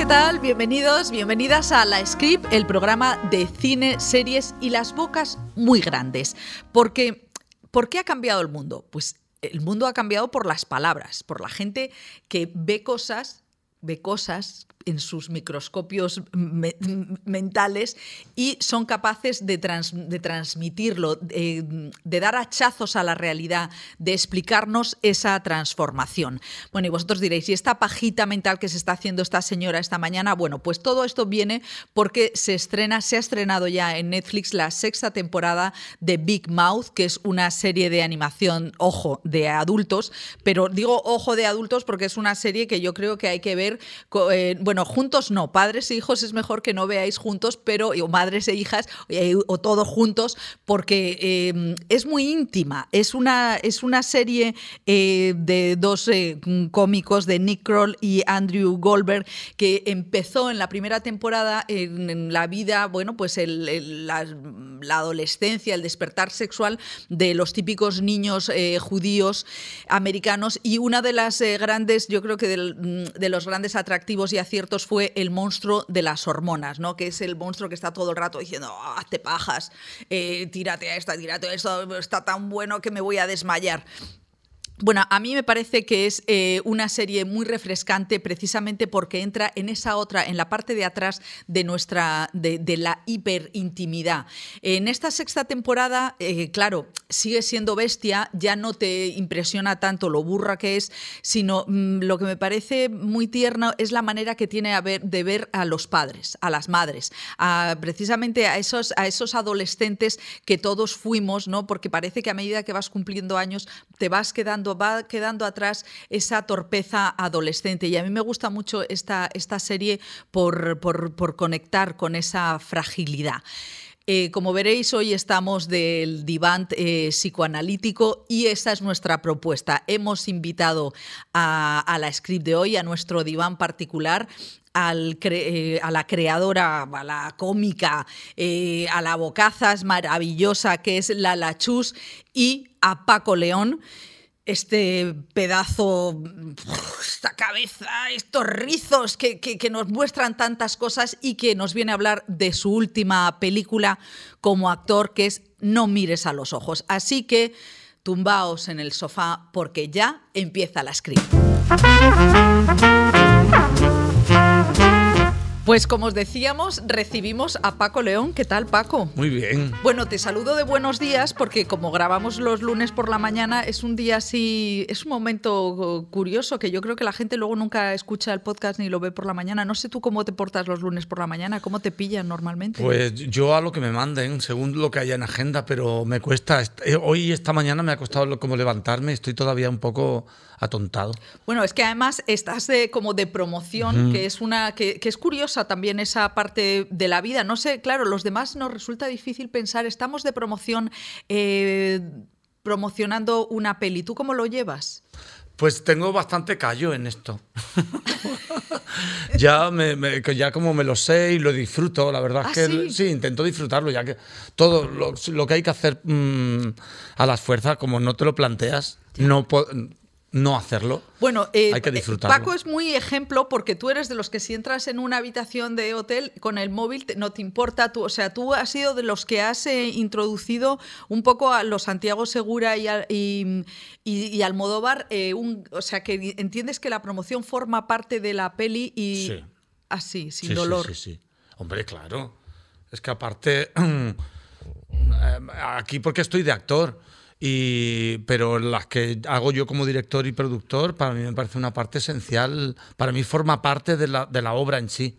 ¿qué tal? Bienvenidos, bienvenidas a La Script, el programa de cine, series y las bocas muy grandes. Porque, ¿por qué ha cambiado el mundo? Pues el mundo ha cambiado por las palabras, por la gente que ve cosas, ve cosas en sus microscopios mentales y son capaces de, de transmitirlo, de, dar hachazos a la realidad, de explicarnos esa transformación. Bueno, y vosotros diréis, ¿y esta pajita mental que se está haciendo esta señora esta mañana? Bueno, pues todo esto viene porque se estrena, se ha estrenado ya en Netflix la sexta temporada de Big Mouth, que es una serie de animación, ojo, de adultos, pero digo ojo de adultos porque es una serie que yo creo que hay que ver, eh, juntos no, padres e hijos es mejor que no veáis juntos, pero, o madres e hijas, o, todos juntos, porque eh, es muy íntima. Es una, es una serie eh, de dos eh, cómicos, de Nick Kroll y Andrew Goldberg, que empezó en la primera temporada en, la vida, bueno, pues la, adolescencia, el despertar sexual de los típicos niños judíos americanos y una de las grandes, yo creo que de los grandes atractivos y aciertos fue el monstruo de las hormonas, ¿no? Que es el monstruo que está todo el rato diciendo, oh, hazte pajas, eh, tírate a esta, tírate a esto, está tan bueno que me voy a desmayar. Bueno, a mí me parece que es eh, una serie muy refrescante precisamente porque entra en esa otra, en la parte de atrás de nuestra, de, la hiperintimidad. En esta sexta temporada, eh, claro, sigue siendo bestia, ya no te impresiona tanto lo burra que es, sino mm, lo que me parece muy tierno es la manera que tiene de ver a los padres, a las madres, precisamente a esos, a esos adolescentes que todos fuimos, ¿no? Porque parece que a medida que vas cumpliendo años te vas quedando va quedando atrás esa torpeza adolescente. Y a mí me gusta mucho esta, esta serie por, por, conectar con esa fragilidad. Eh, como veréis, hoy estamos del diván eh, psicoanalítico y esa es nuestra propuesta. Hemos invitado a, la script de hoy, a nuestro diván particular, eh, a la creadora, a la cómica, a la bocazas maravillosa que es la Chus y a Paco León este pedazo, esta cabeza, estos rizos que, nos muestran tantas cosas y que nos viene a hablar de su última película como actor, que es No mires a los ojos. Así que tumbaos en el sofá porque ya empieza la script. Pues como os decíamos, recibimos a Paco León. ¿Qué tal, Paco? Muy bien. Bueno, te saludo de buenos días porque como grabamos los lunes por la mañana, es un día así, es un momento curioso que yo creo que la gente luego nunca escucha el podcast ni lo ve por la mañana. No sé tú cómo te portas los lunes por la mañana, cómo te pillan normalmente. Pues yo a lo que me manden, según lo que haya en agenda, pero me cuesta. Eh, hoy, esta mañana me ha costado como levantarme, estoy todavía un poco atontado. Bueno, es que además estás de, como de promoción, que es una que, es curiosa también esa parte de la vida. No sé, claro, los demás nos resulta difícil pensar, estamos de promoción eh, promocionando una peli. ¿Tú cómo lo llevas? Pues tengo bastante callo en esto. ya, me, ya como me lo sé y lo disfruto, la verdad es ¿Ah, que sí? intento disfrutarlo, ya que todo lo, que hay que hacer mm, a las fuerzas, como no te lo planteas, no no hacerlo. Bueno, eh, hay que disfrutarlo. Paco es muy ejemplo porque tú eres de los que si entras en una habitación de hotel con el móvil no te importa, tú, o sea, tú has sido de los que has eh, introducido un poco a los Santiago Segura y, y, y, Almodóvar, eh, o sea, que entiendes que la promoción forma parte de la peli y así, sin dolor. Sí, sí, sí. Hombre, claro. Es que aparte, aquí porque estoy de actor y, pero las que hago yo como director y productor, para mí me parece una parte esencial, para mí forma parte de la, de la obra en sí.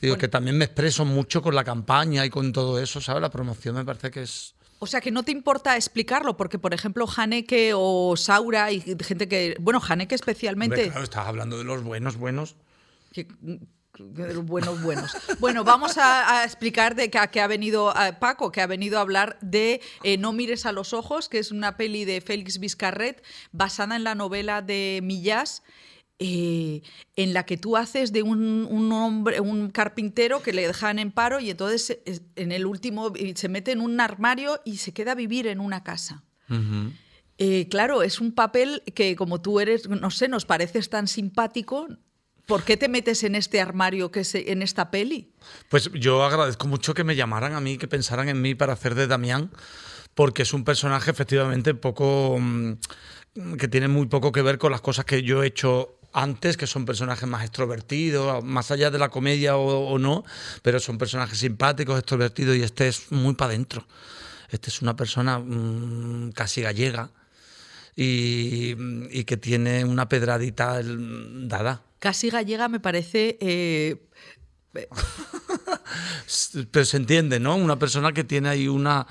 Digo, que también me expreso mucho con la campaña y con todo eso, ¿sabes? La promoción me parece que es... O sea, que no te importa explicarlo, porque, por ejemplo, Haneke o Saura y gente que... Bueno, Haneke especialmente... claro, estás hablando de los buenos, buenos. Buenos, buenos. Bueno, vamos a, explicar de que, ha venido Paco, que ha venido a hablar de eh, No mires a los ojos, que es una peli de Félix Vizcarret basada en la novela de Millás. Eh, en la que tú haces de un, hombre, un carpintero que le dejan en paro y entonces en el último se mete en un armario y se queda a vivir en una casa. Eh, claro, es un papel que como tú eres, no sé, nos pareces tan simpático, ¿Por qué te metes en este armario, que se, en esta peli? Pues yo agradezco mucho que me llamaran a mí, que pensaran en mí para hacer de Damián, porque es un personaje efectivamente poco... mm, que tiene muy poco que ver con las cosas que yo he hecho antes, que son personajes más extrovertidos, más allá de la comedia o, no, pero son personajes simpáticos, extrovertidos, y este es muy para adentro. Este es una persona mm, casi gallega y, y que tiene una pedradita dada. Casi gallega me parece... eh, Pero se entiende, ¿no? Una persona que tiene ahí una,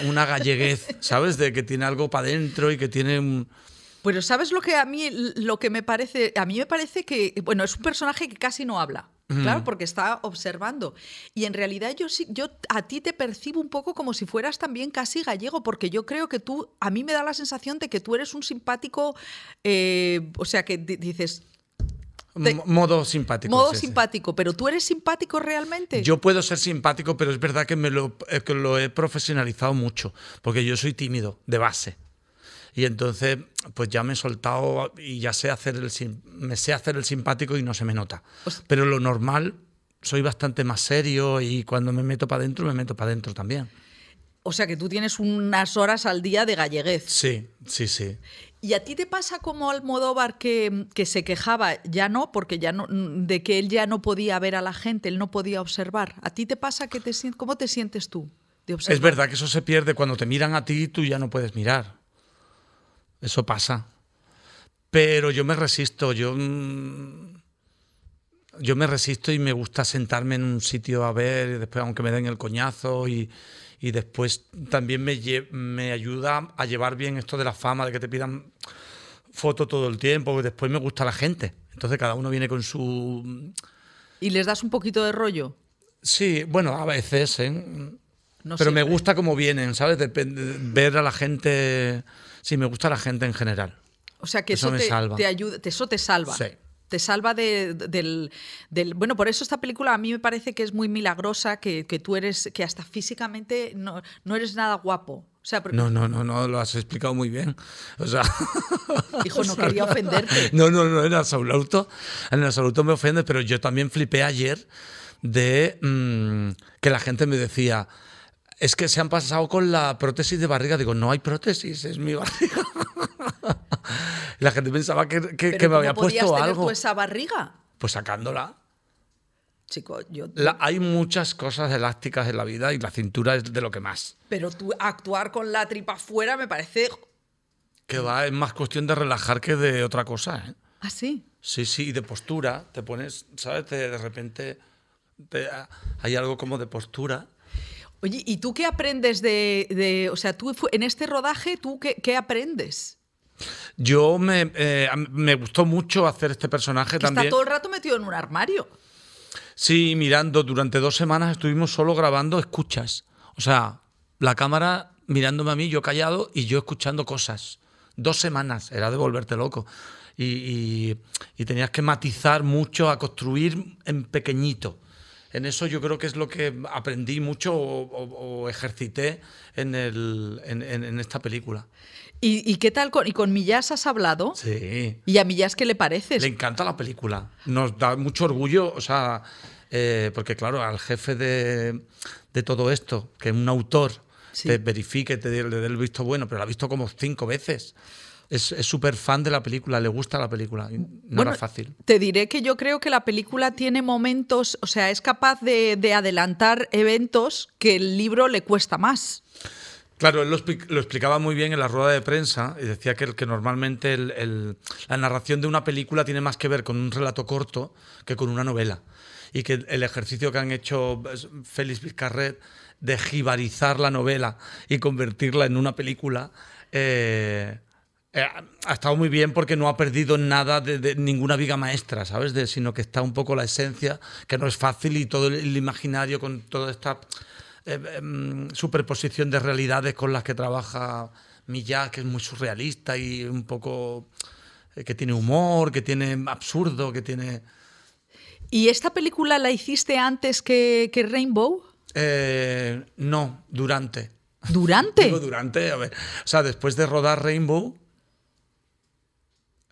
un- una galleguez, ¿sabes? De que tiene algo para adentro y que tiene un... Pero ¿sabes lo que a mí lo que me parece? A mí me parece que, bueno, es un personaje que casi no habla. Claro, porque está observando. Y en realidad yo sí, yo a ti te percibo un poco como si fueras también casi gallego, porque yo creo que tú, a mí me da la sensación de que tú eres un simpático, eh, o sea, que di- dices, Te- modo simpático. modo simpático, pero tú eres simpático realmente. Yo puedo ser simpático, pero es verdad que me lo, eh, que lo he profesionalizado mucho, porque yo soy tímido de base. Y entonces, pues ya me he soltado y ya sé hacer el me sé hacer el simpático y no se me nota. Os- Pero lo normal, soy bastante más serio y cuando me meto para adentro, me meto para adentro también. O sea, que tú tienes unas horas al día de galleguez. Sí, sí, sí. ¿Y a ti te pasa como Almodóvar que, que se quejaba, ya no, porque ya no, de que él ya no podía ver a la gente, él no podía observar? ¿A ti te pasa que te cómo te sientes tú de observar? Es verdad que eso se pierde cuando te miran a ti, tú ya no puedes mirar. Eso pasa. Pero yo me resisto, yo mm, yo me resisto y me gusta sentarme en un sitio a ver, y después aunque me den el coñazo y, y después también me, me ayuda a llevar bien esto de la fama, de que te pidan foto todo el tiempo, y después me gusta la gente. Entonces cada uno viene con su... ¿Y les das un poquito de rollo? Sí, bueno, a veces, ¿eh? No Pero me gusta cómo vienen, ¿sabes? Ver a la gente. Sí, me gusta la gente en general. O sea, que Eso eso, me te, salva. te ayuda, te- eso te salva. Sí. Te salva de- del, del- Bueno, por eso esta película a mí me parece que es muy milagrosa, que, que tú eres, que hasta físicamente no, no eres nada guapo. O sea, porque- No, no, no, no, lo has explicado muy bien. O sea. hijo, no quería ofenderte. No, no, no, en absoluto. En absoluto me ofende, pero yo también flipé ayer de mm, que la gente me decía. Es que se han pasado con la prótesis de barriga. Digo, no hay prótesis, es mi barriga. la gente pensaba que, que- Pero que me ¿cómo había puesto tener algo. tú esa barriga? Pues sacándola. Chico, yo... La- hay muchas cosas elásticas en la vida y la cintura es de lo que más. Pero tú actuar con la tripa fuera me parece... Que va, es más cuestión de relajar que de otra cosa. ¿eh? así. Sí, sí, y de postura. Te pones, ¿sabes? Te- de repente te- hay algo como de postura. Oye, ¿y tú qué aprendes de... de- o sea, tú en este rodaje, ¿tú qué, qué aprendes? Yo me, eh, me gustó mucho hacer este personaje Que también. está todo el rato metido en un armario. Sí, mirando, durante dos semanas estuvimos solo grabando escuchas. O sea, la cámara mirándome a mí, yo callado y yo escuchando cosas. Dos semanas, era de volverte loco. Y, y- y tenías que matizar mucho, a construir en pequeñito. En eso yo creo que es lo que aprendí mucho o, o- o ejercité en, el- en- en- en esta película. ¿Y, y qué tal? Con, ¿Y con Millás has hablado? Sí. ¿Y a Millás qué le pareces? Le encanta la película. Nos da mucho orgullo, o sea, eh, porque claro, al jefe de, de todo esto, que es un autor, Sí. te verifique, te dé le dé el visto bueno, pero la ha visto como cinco veces. Es súper fan de la película, le gusta la película. No Bueno, era fácil. Te diré que yo creo que la película tiene momentos, o sea, es capaz de, de adelantar eventos que el libro le cuesta más. Claro, él lo, expli- lo explicaba muy bien en la rueda de prensa y decía que, normalmente el- el- la narración de una película tiene más que ver con un relato corto que con una novela. Y que el ejercicio que han hecho pues, Félix Vizcarret de jibarizar la novela y convertirla en una película eh, eh, ha estado muy bien porque no ha perdido nada de, de ninguna viga maestra, ¿sabes? De, sino que está un poco la esencia, que no es fácil y todo el, el imaginario con toda esta eh, em, superposición de realidades con las que trabaja Millás, que es muy surrealista y un poco eh, que tiene humor, que tiene absurdo, que tiene... ¿Y esta película la hiciste antes que, que Rainbow? No, durante. ¿Durante? Digo durante, a ver. O sea, después de rodar Rainbow,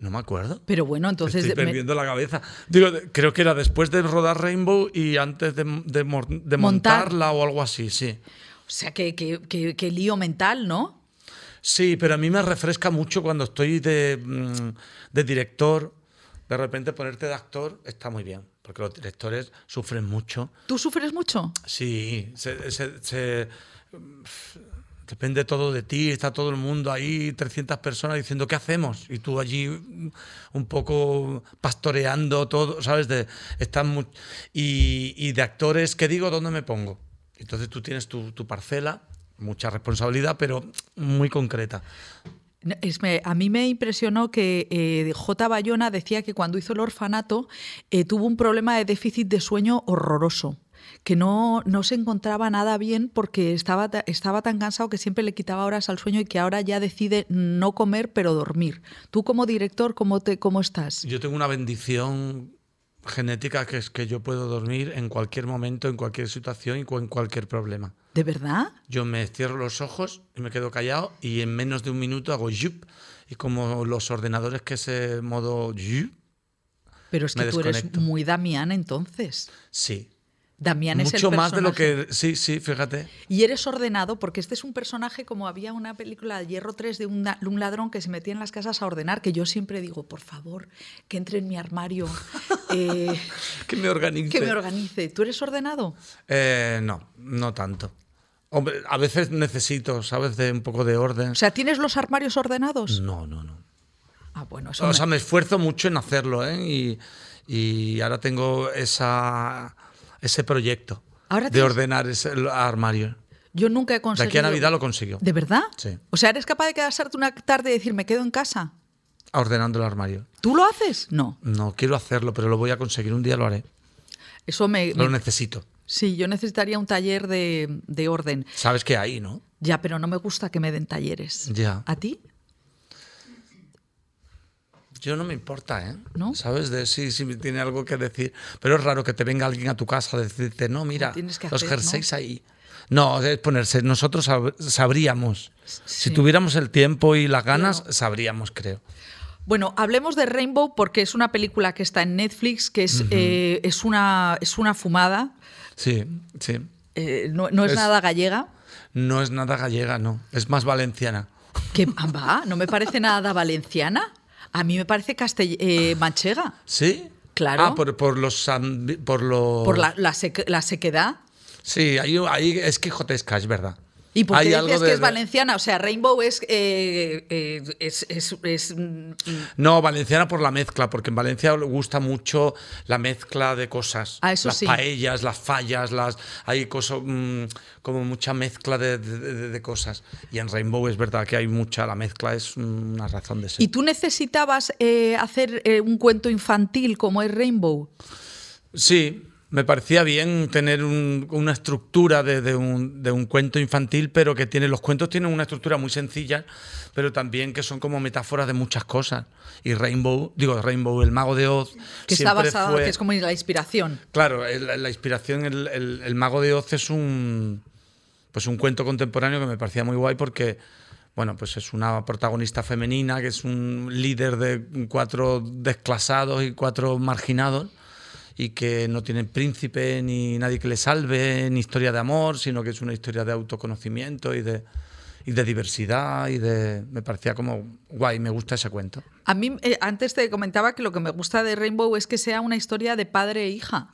No me acuerdo. Pero bueno, entonces... Estoy me- perdiendo la cabeza. Digo, creo que era después de rodar Rainbow y antes de, Montar. montarla o algo así, sí. O sea, que, que- que- que lío mental, ¿no? Sí, pero a mí me refresca mucho cuando estoy de, mm, de director. De repente ponerte de actor está muy bien, porque los directores sufren mucho. ¿Tú sufres mucho? Sí, se, se- se- depende todo de ti, está todo el mundo ahí, 300 personas diciendo ¿qué hacemos? Y tú allí un poco pastoreando todo, ¿sabes? De, están y, de actores, ¿qué digo? ¿Dónde me pongo? Entonces tú tienes tu, parcela, mucha responsabilidad, pero muy concreta. A mí me impresionó que eh, J. Bayona decía que cuando hizo el orfanato eh, tuvo un problema de déficit de sueño horroroso, que no, no se encontraba nada bien porque estaba, ta- estaba tan cansado que siempre le quitaba horas al sueño y que ahora ya decide no comer pero dormir. Tú como director, ¿cómo, te, cómo estás? Yo tengo una bendición genética que es que yo puedo dormir en cualquier momento, en cualquier situación y en cualquier problema. ¿De verdad? Yo me cierro los ojos y me quedo callado y en menos de un minuto hago yup y como los ordenadores que ese modo yup, Pero es que Me tú eres muy Damián entonces. sí. Damián es el Mucho más de lo que... Sí, sí, fíjate. Y eres ordenado porque este es un personaje como había una película de Hierro 3 de un, ladrón que se metía en las casas a ordenar, que yo siempre digo, por favor, que entre en mi armario, eh, Que me organice. que me organice. ¿Tú eres ordenado? Eh, no, no tanto. Hombre, a veces necesito, ¿sabes? De un poco de orden. O sea, ¿tienes los armarios ordenados? no, no, no. Ah, bueno, eso O me- sea, me esfuerzo mucho en hacerlo, ¿eh? Y, y ahora tengo esa, ese proyecto Ahora de tienes- ordenar ese el armario. yo nunca he De conseguido. aquí a Navidad lo consiguió. ¿De verdad? Sí. O sea, ¿eres capaz de quedarte una tarde y decir, me quedo en casa? Ordenando el armario. ¿Tú lo haces? No. No quiero hacerlo, pero lo voy a conseguir. Un día lo haré. Eso me... Lo me- necesito. Sí, yo necesitaría un taller de, de orden. Sabes que hay, ¿no? Ya, pero no me gusta que me den talleres. Ya. ¿A ti? Yo no me importa, ¿eh? ¿No? ¿Sabes? De sí, sí, tiene algo que decir. Pero es raro que te venga alguien a tu casa a decirte, no, mira, los hacer, ¿no? jerseys ahí. No, es ponerse. Nosotros sab- sabríamos. Si tuviéramos el tiempo y las ganas, sabríamos, creo. Bueno, hablemos de Rainbow porque es una película que está en Netflix, que es, eh, es, una, es una fumada, Sí, sí. eh, no, no es, Es- nada gallega. No es nada gallega, no. Es más valenciana. Que ah, va, no me parece nada valenciana. A mí me parece castell- eh, manchega. ¿Sí? Claro. Ah, por, por los. Por los Por la, la, seque- la sequedad. Sí, ahí, ahí es quijotesca, es verdad. ¿Y por Hay dices de- que es valenciana? O sea, Rainbow es, eh, eh, es, es- es, mm, No, valenciana por la mezcla, porque en Valencia le gusta mucho la mezcla de cosas. Ah, eso las sí. paellas, las fallas, las hay cosas mm, como mucha mezcla de, de- de- de cosas. Y en Rainbow es verdad que hay mucha, la mezcla es una razón de ser. ¿Y tú necesitabas eh, hacer eh, un cuento infantil como es Rainbow? Sí, me parecía bien tener un- una estructura de, de un, de un cuento infantil, pero que tiene, los cuentos tienen una estructura muy sencilla, pero también que son como metáforas de muchas cosas. Y Rainbow, digo Rainbow, el mago de Oz, Que está fue- que es como la inspiración. Claro, la inspiración, el, el- el mago de Oz es un, pues un cuento contemporáneo que me parecía muy guay porque, bueno, pues es una protagonista femenina que es un líder de cuatro desclasados y cuatro marginados y que no tiene príncipe ni nadie que le salve, ni historia de amor, sino que es una historia de autoconocimiento y de, y de diversidad y de... Me parecía como guay, me gusta ese cuento. A mí, eh, antes te comentaba que lo que me gusta de Rainbow es que sea una historia de padre e hija.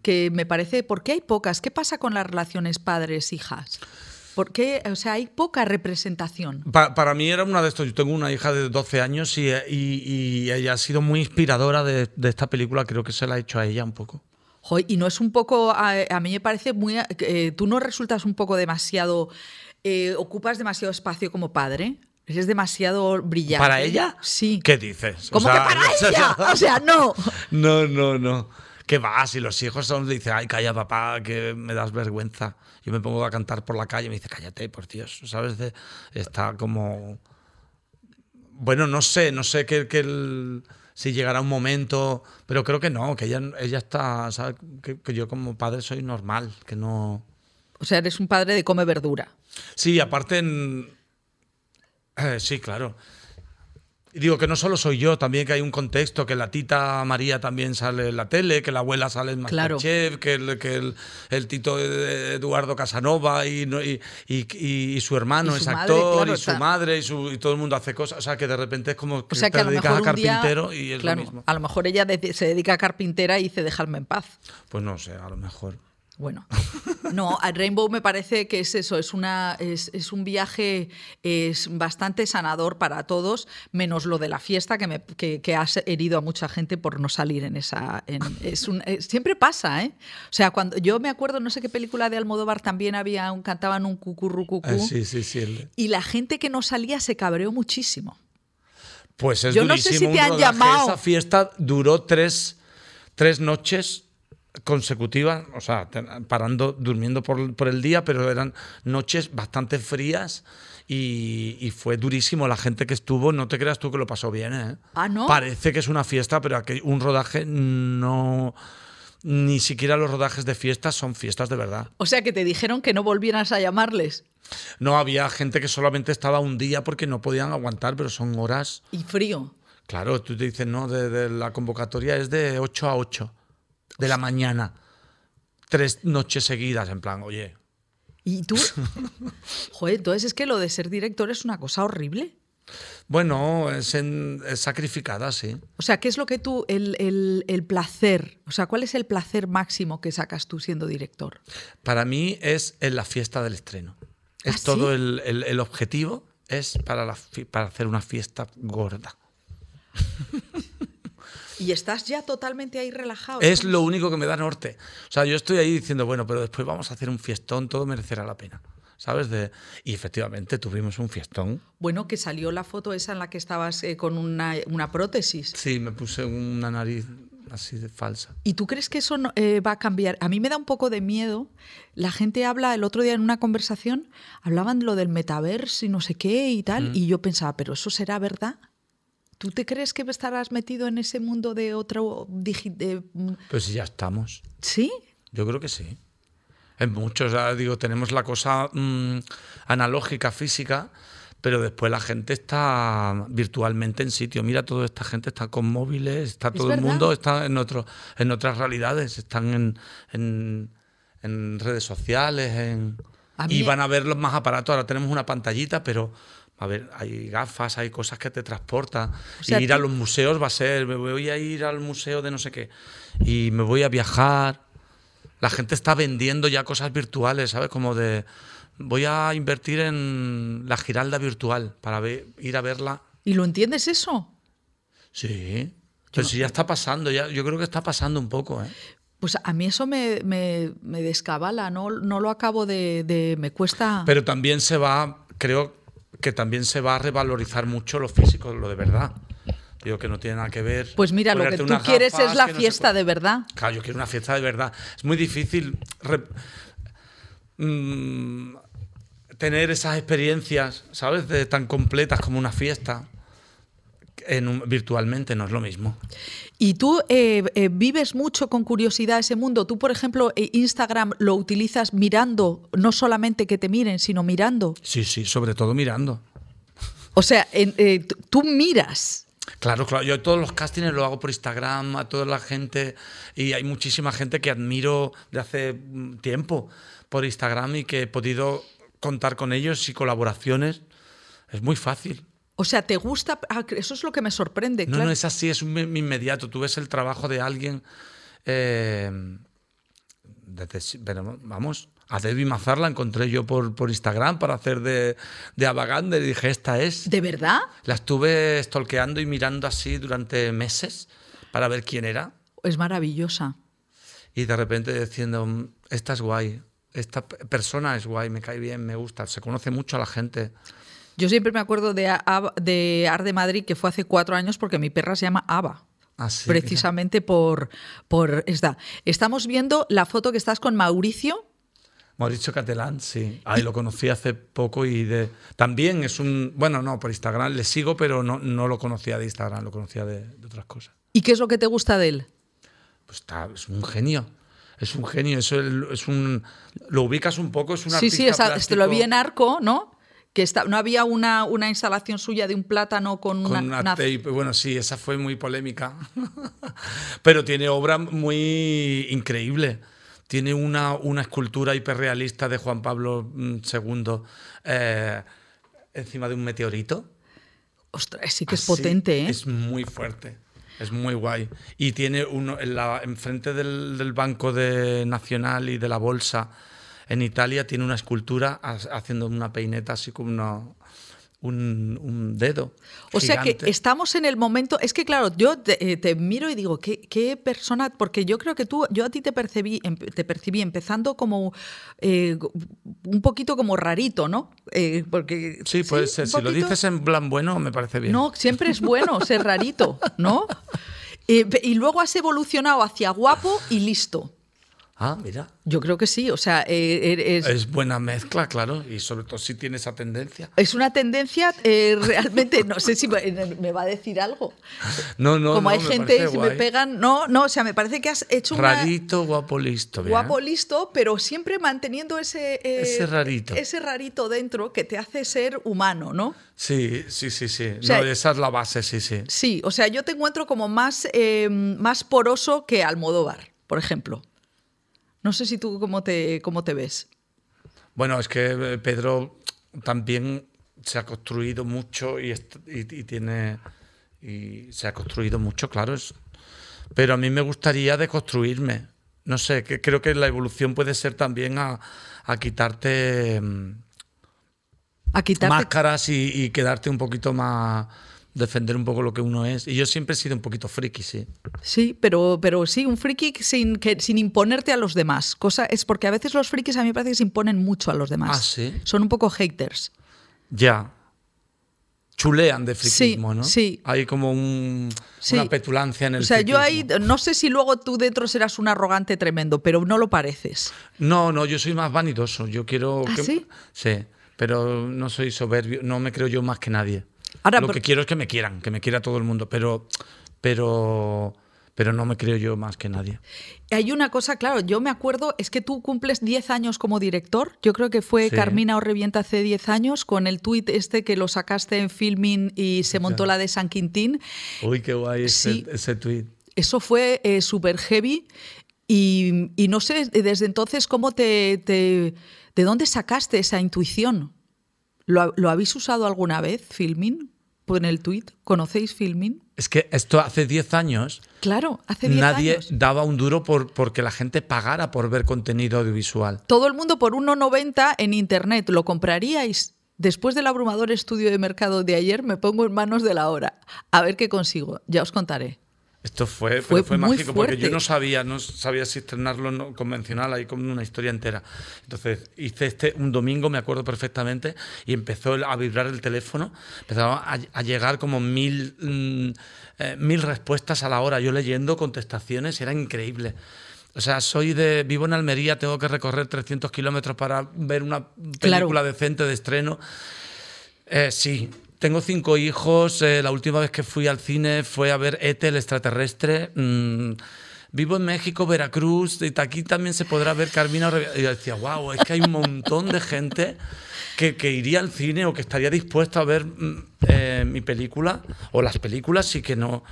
Que me parece. ¿Por qué hay pocas? ¿Qué pasa con las relaciones padres-hijas? ¿Por qué? O sea, hay poca representación. Pa- para mí era una de estos. Yo tengo una hija de 12 años y, y- y ella ha sido muy inspiradora de, de esta película. Creo que se la ha hecho a ella un poco. Joder, y no es un poco. A, a mí me parece muy. eh, Tú no resultas un poco demasiado. eh, ocupas demasiado espacio como padre. Eres demasiado brillante. ¿Para ella? Sí. ¿Qué dices? O ¿Cómo sea, que para ella? O sea, no. No, no, no. ¿Qué va? Si los hijos son, dicen, ay, calla, papá, que me das vergüenza. Yo me pongo a cantar por la calle y me dice, cállate, por Dios. ¿Sabes? De- está como. Bueno, no sé, no sé que, que el- si llegará un momento, pero creo que no, que ella, ella está, ¿sabes? Que, que yo como padre soy normal, que no. O sea, eres un padre de come verdura. Sí, aparte en... eh, sí, claro. Digo que no solo soy yo, también que hay un contexto, que la tita María también sale en la tele, que la abuela sale en Claro. Masterchef, que, el, que el, el tito Eduardo Casanova y, no- y, y- y su hermano es madre, actor, claro, y su está- madre, y, su- y todo el mundo hace cosas. O sea, que de repente es como que O sea te que a lo dedicas a día, carpintero y es claro, lo mismo. a lo mejor ella se dedica a carpintera y dice dejarme en paz. Pues no sé, a lo mejor. Bueno, no, a Rainbow me parece que es eso, es, una, es, es un viaje es bastante sanador para todos, menos lo de la fiesta que, me, que, que has herido a mucha gente por no salir en esa... en- es un- es- siempre pasa, ¿eh? O sea, cuando yo me acuerdo, no sé qué película de Almodóvar también había un, cantaban un cucurru cucú, Eh, sí, sí, sí. el- y la gente que no salía se cabreó muchísimo. Pues es Yo no sé durísimo. si te han llamado. Esa fiesta duró tres, tres noches consecutivas, o sea, parando, durmiendo por, por el día, pero eran noches bastante frías y, y fue durísimo. La gente que estuvo, no te creas tú que lo pasó bien, ¿eh? Ah, ¿no? Parece que es una fiesta, pero aquí un rodaje no... Ni siquiera los rodajes de fiestas son fiestas de verdad. O sea, que te dijeron que no volvieras a llamarles. No había gente que solamente estaba un día porque no podían aguantar, pero son horas. Y frío. Claro, tú te dices, no, de, de la convocatoria es de 8 a 8 de la mañana. Tres noches seguidas, en plan, oye. Y tú... Joder, entonces es que lo de ser director es una cosa horrible. Bueno, es, en- es sacrificada, sí. O sea, ¿qué es lo que tú, el, el- el placer, o sea, cuál es el placer máximo que sacas tú siendo director? Para mí es en la fiesta del estreno. Es ¿Ah, sí? todo el, el- el objetivo, es para, la para hacer una fiesta gorda. Y estás ya totalmente ahí relajado. Es lo único que me da norte. O sea, yo estoy ahí diciendo, bueno, pero después vamos a hacer un fiestón, todo merecerá la pena. ¿Sabes? De, y efectivamente tuvimos un fiestón. Bueno, que salió la foto esa en la que estabas eh, con una, una prótesis. Sí, me puse una nariz así de falsa. ¿Y tú crees que eso no- eh, va a cambiar? A mí me da un poco de miedo. La gente habla, el otro día en una conversación, hablaban de lo del metaverso y no sé qué y tal, y yo pensaba, ¿pero eso será verdad? ¿Tú te crees que estarás metido en ese mundo de otro de- mm, Pues ya estamos. ¿Sí? Yo creo que sí. En muchos, digo, tenemos la cosa mm, analógica, física, pero después la gente está virtualmente en sitio. Mira, toda esta gente está con móviles, está Es todo el mundo está en, otro, en otras realidades, están en, en- en redes sociales, en, y van a ver los más aparatos. Ahora tenemos una pantallita, pero a ver, hay gafas, hay cosas que te transportan. O sea, y ir a los museos va a ser, me voy a ir al museo de no sé qué, y me voy a viajar. La gente está vendiendo ya cosas virtuales, ¿sabes? Como de, voy a invertir en la Giralda virtual para ir a verla. ¿Y lo entiendes eso? Sí. Pero si ya está pasando, ya, yo creo que está pasando un poco, ¿eh? Pues a mí eso me, me- me descabala, no, no lo acabo de, de- Me cuesta... Pero también se va, creo que también se va a revalorizar mucho lo físico, lo de verdad. Digo que no tiene nada que ver. pues mira, lo que tú quieres gafas es la no fiesta de verdad. Claro, yo quiero una fiesta de verdad. Es muy difícil re- mm, tener esas experiencias, ¿sabes? De, tan completas como una fiesta. En un- virtualmente no es lo mismo. Y tú eh, eh, vives mucho con curiosidad ese mundo. Tú, por ejemplo, eh, Instagram lo utilizas mirando, no solamente que te miren, sino mirando. Sí, sí, sobre todo mirando. O sea, eh, tú miras. Claro, claro. Yo todos los castings lo hago por Instagram, a toda la gente. Y hay muchísima gente que admiro de hace mm, tiempo por Instagram y que he podido contar con ellos y colaboraciones. Es muy fácil. O sea, ¿te gusta? Ah, Eso es lo que me sorprende. No, claro. no es así, es un in- inmediato. Tú ves el trabajo de alguien. eh, desde pero vamos, a Debbie Mazar la encontré yo por, por Instagram para hacer de, de y dije, esta es. ¿De verdad? La estuve stalkeando y mirando así durante meses para ver quién era. Es maravillosa. Y de repente diciendo, "Mm, esta es guay, esta persona es guay, me cae bien, me gusta, se conoce mucho a la gente. Yo siempre me acuerdo de, A- de Ar de Madrid, que fue hace cuatro años, porque mi perra se llama Ava. Así, precisamente por, por esta. Estamos viendo la foto que estás con Mauricio. Mauricio Catalán, sí. Ahí lo conocí hace poco y de, también es un... Bueno, no, por Instagram le sigo, pero no, no lo conocía de Instagram, lo conocía de, de otras cosas. ¿Y qué es lo que te gusta de él? Pues está, es un genio. Es un genio, es, el- es un... Lo ubicas un poco, es un Sí, sí, artista esa- este lo plástico. vi en Arco, ¿no? Que está, no había una, una instalación suya de un plátano con, Con una, una una- tape. Bueno, sí, esa fue muy polémica. Pero tiene obra muy increíble. Tiene una, una escultura hiperrealista de Juan Pablo mm, II eh, encima de un meteorito. Ostras, sí que es Así, potente, ¿eh? Es muy fuerte. Es muy guay. Y tiene uno en la, enfrente del, del Banco de Nacional y de la Bolsa en Italia, tiene una escultura ha- haciendo una peineta así como una- un, un dedo. O sea que estamos en el momento. Es que, claro, yo te, eh, te miro y digo, ¿qué, qué persona? Porque yo creo que tú, yo a ti te percibí, em- te percibí empezando como eh, un poquito como rarito, ¿no? Eh, porque Sí, puede ser. un Si lo dices en plan bueno, me parece bien. No, siempre es bueno ser rarito, ¿no? Eh, y luego has evolucionado hacia guapo y listo. Ah, mira. Yo creo que sí, o sea, eh, es, Es buena mezcla, claro. Y sobre todo si tiene esa tendencia. es una tendencia eh, realmente, no sé si me va a decir algo. No, no, Como no, hay gente, si me pegan, no, no, o sea, me parece que has hecho una... Rarito, guapo, listo. bien. Guapo, listo, pero siempre manteniendo ese... eh, Ese rarito. Ese rarito dentro que te hace ser humano, ¿no? Sí, sí, sí, sí. sea, no, esa es la base, sí, sí. Sí, o sea, yo te encuentro como más, eh, más poroso que Almodóvar, por ejemplo. No sé si tú cómo te, cómo te ves. Bueno, es que eh, Pedro también se ha construido mucho y, est- y- y tiene. Y se ha construido mucho, claro. es- pero a mí me gustaría deconstruirme. No sé, que creo que la evolución puede ser también a, a quitarte A quitarte... máscaras y, y quedarte un poquito más. Defender un poco lo que uno es. Y yo siempre he sido un poquito friki, sí. Sí, pero, pero sí, un friki sin, que, sin imponerte a los demás. Cosa es porque a veces los frikis a mí me parece que se imponen mucho a los demás. Ah, ¿sí? Son un poco haters. Ya. Chulean de Sí, friquismo, ¿no? sí. Hay como un- Sí. una petulancia en el O sea, yo ahí no sé si luego tú dentro serás un arrogante tremendo, pero no lo pareces. No, no, yo soy más vanidoso. Yo quiero. ¿Ah, que- sí? Sí, pero no soy soberbio. No me creo yo más que nadie. Ahora, Lo por- que quiero es que me quieran, que me quiera todo el mundo, pero, pero, pero no me creo yo más que nadie. Hay una cosa, claro, yo me acuerdo, es que tú cumples 10 años como director. Yo creo que fue Sí. Carmina o Revienta hace 10 años con el tuit este que lo sacaste en filming y se montó la de San Quintín. Uy, qué guay ese, Sí. ese tweet. Eso fue eh, súper heavy y, y no sé desde entonces cómo te, te- ¿De dónde sacaste esa intuición? ¿Lo, ha- lo habéis usado alguna vez, Filmin? En el tuit. ¿Conocéis Filmin? Es que esto hace 10 años Claro, hace 10 nadie años. daba un duro por porque la gente pagara por ver contenido audiovisual. Todo el mundo por 1,90 en internet. ¿Lo compraríais? Después del abrumador estudio de mercado de ayer, me pongo en manos de la hora. A ver qué consigo. Ya os contaré. Esto fue, Fue pero fue mágico porque yo fuerte. no sabía, no sabía si estrenarlo no convencional, ahí con una historia entera. Entonces hice este un domingo, me acuerdo perfectamente, y empezó a vibrar el teléfono, empezaron a, a llegar como mil, mm, eh, mil respuestas a la hora, yo leyendo contestaciones, era increíble. O sea, soy de. Vivo en Almería, tengo que recorrer 300 kilómetros para ver una Claro. película decente de estreno. Eh, sí, tengo cinco hijos. eh, la última vez que fui al cine fue a ver Ete, el extraterrestre. Mm, vivo en México, Veracruz, y aquí también se podrá ver Carmina. Y decía, wow, es que hay un montón de gente que, que iría al cine o que estaría dispuesta a ver mm, eh, mi película o las películas y que no.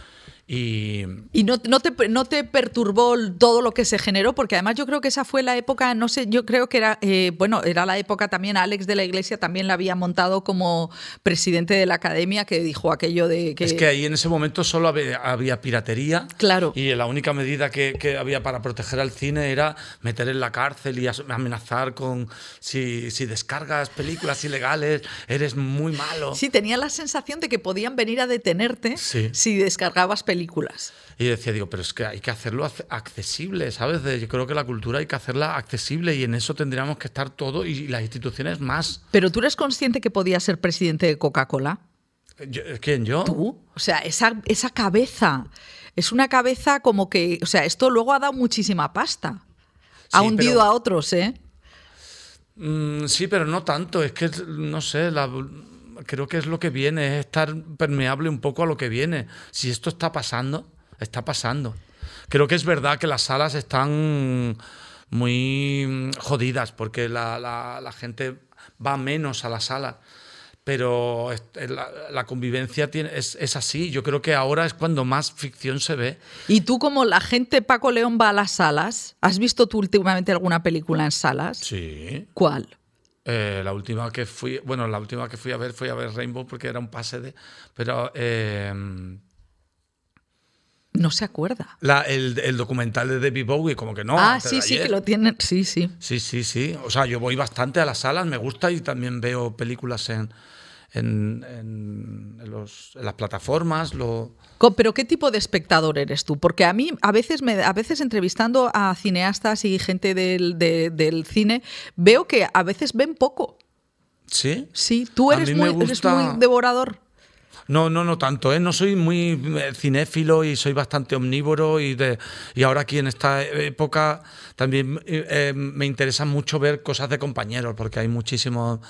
Y ¿Y no, no te, no te perturbó todo lo que se generó? Porque además yo creo que esa fue la época, no sé, yo creo que era, eh, bueno, era la época también, Alex de la Iglesia también la había montado como presidente de la academia que dijo aquello de que... Es que ahí en ese momento solo había, había piratería. Claro. Y la única medida que, que había para proteger al cine era meter en la cárcel y amenazar con si, si descargas películas ilegales, eres muy malo. Sí, tenía la sensación de que podían venir a detenerte Sí. si descargabas películas. Y decía, digo, pero es que hay que hacerlo ac- accesible, ¿sabes? De- yo creo que la cultura hay que hacerla accesible y en eso tendríamos que estar todo y las instituciones más. Pero tú eres consciente que podías ser presidente de Coca-Cola. Yo- ¿Quién, yo? ¿Tú? O sea, esa, esa cabeza. Es una cabeza como que. O sea, esto luego ha dado muchísima pasta. Ha Sí, hundido pero- a otros, ¿eh? Mm, sí, pero no tanto. Es que, no sé, la- creo que es lo que viene, es estar permeable un poco a lo que viene. Si esto está pasando, está pasando. Creo que es verdad que las salas están muy jodidas porque la, la- la gente va menos a las salas. pero la, la convivencia tiene, es, es, así. Yo creo que ahora es cuando más ficción se ve. Y tú, como la gente Paco León va a las salas, ¿has visto tú últimamente alguna película en salas? Sí. ¿Cuál? Eh, la última que fui, bueno, la última que fui a ver fui a ver Rainbow porque era un pase de, pero eh, no se acuerda. La, el, el, documental de David Bowie, como que no. Ah, sí, sí, que lo tienen. Sí, sí. Sí, sí, sí. O sea, yo voy bastante a las salas, me gusta y también veo películas en, en, en, los, en las plataformas. Lo... Pero ¿qué tipo de espectador eres tú? Porque a mí, a veces, me, a veces entrevistando a cineastas y gente del, de, del cine, veo que a veces ven poco. ¿Sí? Sí, tú eres, muy, gusta... eres muy devorador. No, no, no tanto, ¿eh? No soy muy cinéfilo y soy bastante omnívoro y, de, y ahora aquí en esta época también eh, me interesa mucho ver cosas de compañeros, porque hay muchísimos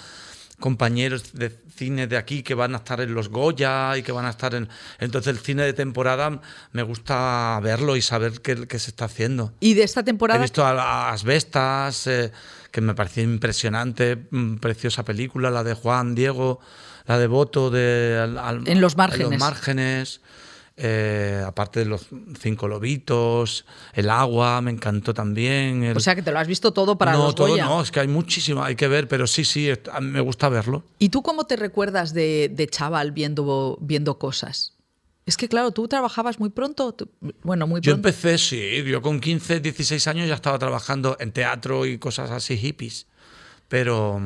compañeros de cine de aquí que van a estar en los Goya y que van a estar en... Entonces el cine de temporada me gusta verlo y saber qué, qué se está haciendo. ¿Y de esta temporada? He visto a Asbestas, eh, que me pareció impresionante, preciosa película, la de Juan Diego la de voto de al, en los márgenes. En los márgenes eh, aparte de los cinco lobitos, el agua, me encantó también. El... O sea que te lo has visto todo para no, los todo Goya. no, es que hay muchísimo, hay que ver, pero sí, sí, a mí me gusta verlo. ¿Y tú cómo te recuerdas de, de chaval viendo, viendo cosas? Es que claro, tú trabajabas muy pronto, tú, bueno, muy pronto. Yo empecé, sí, yo con 15, 16 años ya estaba trabajando en teatro y cosas así hippies, pero...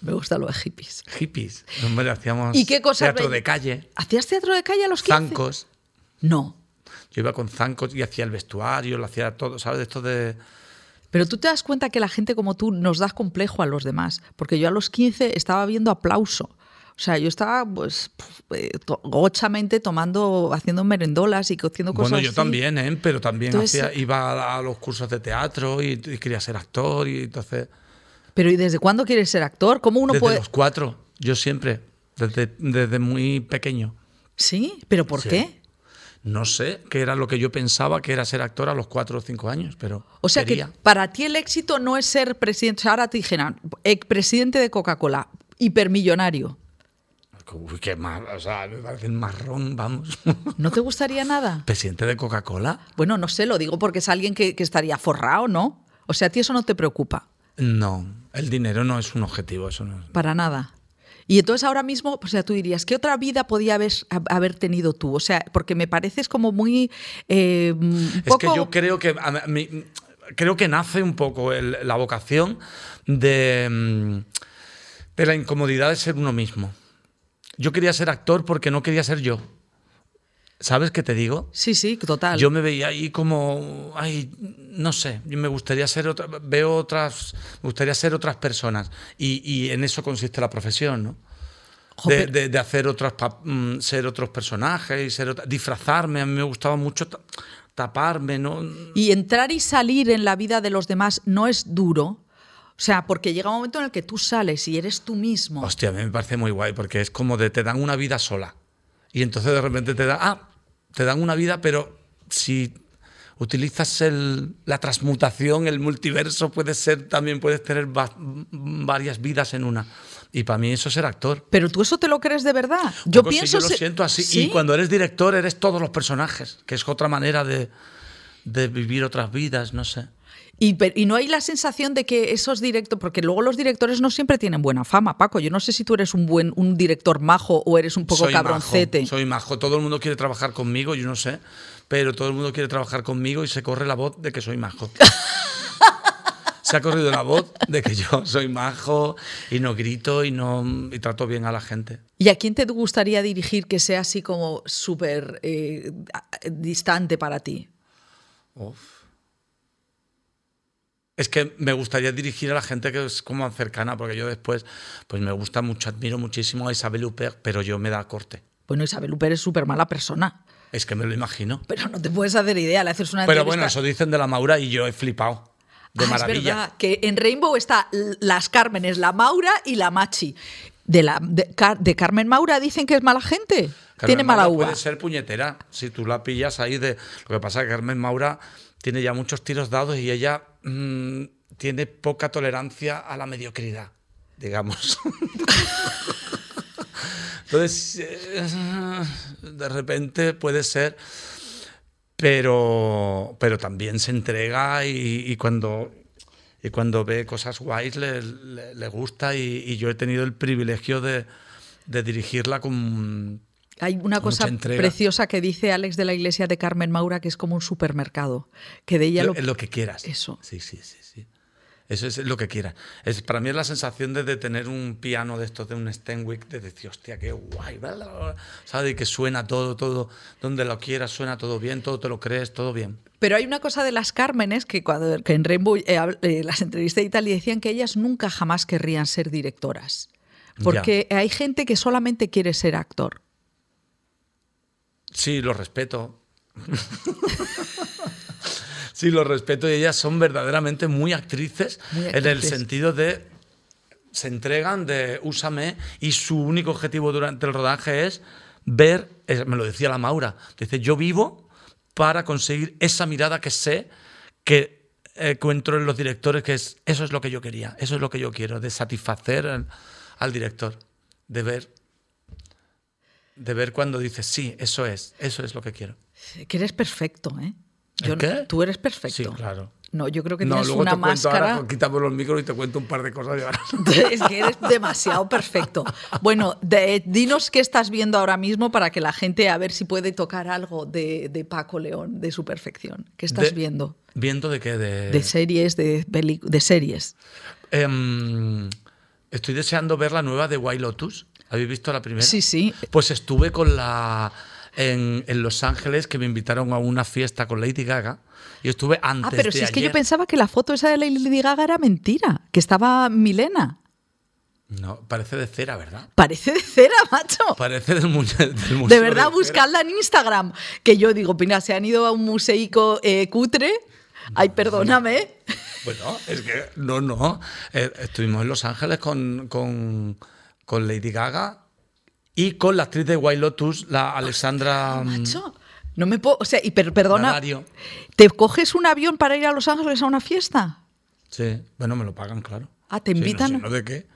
Me gusta lo de hippies. Hippies. Hombre, hacíamos ¿Y qué cosas teatro de calle. ¿Hacías teatro de calle a los 15? Zancos. No. Yo iba con zancos y hacía el vestuario, lo hacía todo, ¿sabes? Esto de... Pero tú te das cuenta que la gente como tú nos das complejo a los demás. Porque yo a los 15 estaba viendo aplauso. O sea, yo estaba, pues, gochamente tomando, haciendo merendolas y haciendo cosas Bueno, yo así. también, ¿eh? Pero también entonces, hacía, iba a los cursos de teatro y, y quería ser actor y entonces... Pero ¿y desde cuándo quieres ser actor? ¿Cómo uno desde puede...? los cuatro, yo siempre, desde, desde muy pequeño. ¿Sí? ¿Pero por Sí. qué? No sé qué era lo que yo pensaba que era ser actor a los cuatro o cinco años, pero O sea quería. que para ti el éxito no es ser presidente. O sea, ahora te dijeran, presidente de Coca-Cola, hipermillonario. Uy, qué mal, o sea, me parece el marrón, vamos. ¿No te gustaría nada? ¿Presidente de Coca-Cola? Bueno, no sé, lo digo porque es alguien que, que estaría forrado, ¿no? O sea, a ti eso no te preocupa, No, el dinero no es un objetivo, eso no es. para nada. Y entonces ahora mismo, o sea, tú dirías, ¿qué otra vida podía haber, haber tenido tú? O sea, porque me pareces como muy... eh, Es poco- que yo creo que a mí- creo que nace un poco el- la vocación de, mm, de la incomodidad de ser uno mismo. Yo quería ser actor porque no quería ser yo. ¿Sabes qué te digo? Sí, sí, total. Yo me veía ahí como, ay, no sé, me gustaría ser otra, veo otras, me gustaría ser otras personas y, y en eso consiste la profesión, ¿no? De, de- de hacer otras, mm, ser otros personajes, y ser otra- disfrazarme, a mí me gustaba mucho ta- taparme, ¿no? Y entrar y salir en la vida de los demás no es duro. O sea, porque llega un momento en el que tú sales y eres tú mismo. Hostia, a mí me parece muy guay porque es como de te dan una vida sola y entonces de repente te dan, ah, te dan una vida, pero si utilizas el- la transmutación, el multiverso, puedes ser, también puedes tener va- varias vidas en una. Y para mí eso es ser actor. Pero tú eso te lo crees de verdad. Yo Poco sí, pienso. yo lo siento así. ¿Sí? Y cuando eres director eres todos los personajes, que es otra manera de, de vivir otras vidas, no sé. Y, y no hay la sensación de que esos directores, porque luego los directores no siempre tienen buena fama, Paco. Yo no sé si tú eres un buen un director majo o eres un poco soy cabroncete. Majo, soy majo. Todo el mundo quiere trabajar conmigo, yo no sé, pero todo el mundo quiere trabajar conmigo y se corre la voz de que soy majo. se ha corrido la voz de que yo soy majo y no grito y no y trato bien a la gente. ¿Y a quién te gustaría dirigir que sea así como súper eh, distante para ti? Uf. Es que me gustaría dirigir a la gente que es como cercana, porque yo después, pues me gusta mucho, admiro muchísimo a Isabel Huppert, pero yo me da corte. Bueno, Isabel Huppert es súper mala persona. Es que me lo imagino. Pero no te puedes hacer idea, le haces una Pero entrevista- bueno, eso dicen de la Maura y yo he flipado. De Ah, Es maravilla. verdad, que en Rainbow está las Cármenes, la Maura y la Machi. De, la, de, Car- de Carmen Maura dicen que es mala gente. Carmen Tiene mala uva. Puede ser puñetera si tú la pillas ahí de. Lo que pasa es que Carmen Maura tiene ya muchos tiros dados y ella mm, tiene poca tolerancia a la mediocridad, digamos. Entonces, eh, de repente puede ser, pero, pero también se entrega y, cuando, y cuando ve cosas guays le, le- gusta y, y yo he tenido el privilegio de, de dirigirla con... Hay una cosa preciosa que dice Alex de la Iglesia de Carmen Maura que es como un supermercado. Que de ella lo, lo, que quieras. Eso. Sí, sí, sí, sí. Eso es lo que quieras. Es, para mí es la sensación de, de tener un piano de estos, de un Stenwick, de decir, hostia, qué guay, bla, bla, bla", ¿sabes? Y que suena todo, todo, donde lo quieras, suena todo bien, todo te lo crees, todo bien. Pero hay una cosa de las Cármenes que, cuando, que en Rainbow eh, eh, las entrevistas y tal y decían que ellas nunca jamás querrían ser directoras. Porque hay gente que solamente quiere ser actor. Sí, lo respeto. sí, lo respeto y ellas son verdaderamente muy actrices, Muy en el sentido de se entregan de úsame y su único objetivo durante el rodaje es ver, me lo decía la Maura, dice, yo vivo para conseguir esa mirada que sé que encuentro en los directores, que es, eso es lo que yo quería, eso es lo que yo quiero, de satisfacer al, al director, de ver, de ver cuando dice, sí, eso es, eso es lo que quiero. Que eres perfecto, ¿eh? ¿El qué? Tú eres perfecto. Sí, claro. No, yo creo que No, tienes luego una te máscara. ahora, quitamos los micros y te cuento un par de cosas. Es que eres demasiado perfecto. Bueno, de- dinos qué estás viendo ahora mismo para que la gente a ver si puede tocar algo de, de Paco León, de su perfección. ¿Qué estás De- viendo? ¿Viendo de qué? De, series, de, peli- de series. Em, estoy deseando ver la nueva de White Lotus. ¿Habéis visto la primera? Sí, sí. Pues estuve con la en, en Los Ángeles que me invitaron a una fiesta con Lady Gaga y estuve antes Ah, pero de si es que yo pensaba que la foto esa de Lady Gaga era mentira, que estaba Milena. No, parece de cera, ¿verdad? Parece de cera, macho. Parece del, mu- del museo. De verdad, cera. buscadla en Instagram. Que yo digo, mira, se han ido a un museico eh, cutre. Ay, perdóname. Bueno, es que no, no. Eh, estuvimos en Los Ángeles con, con, con Lady Gaga y con la actriz de White Lotus, la Alexandra. mm, Macho, no me puedo. O sea, y per- perdona. Navario. ¿Te coges un avión para ir a Los Ángeles a una fiesta? Sí, bueno, me lo pagan, claro. Ah, ¿te Sí, invitan? no sé, ¿no de qué?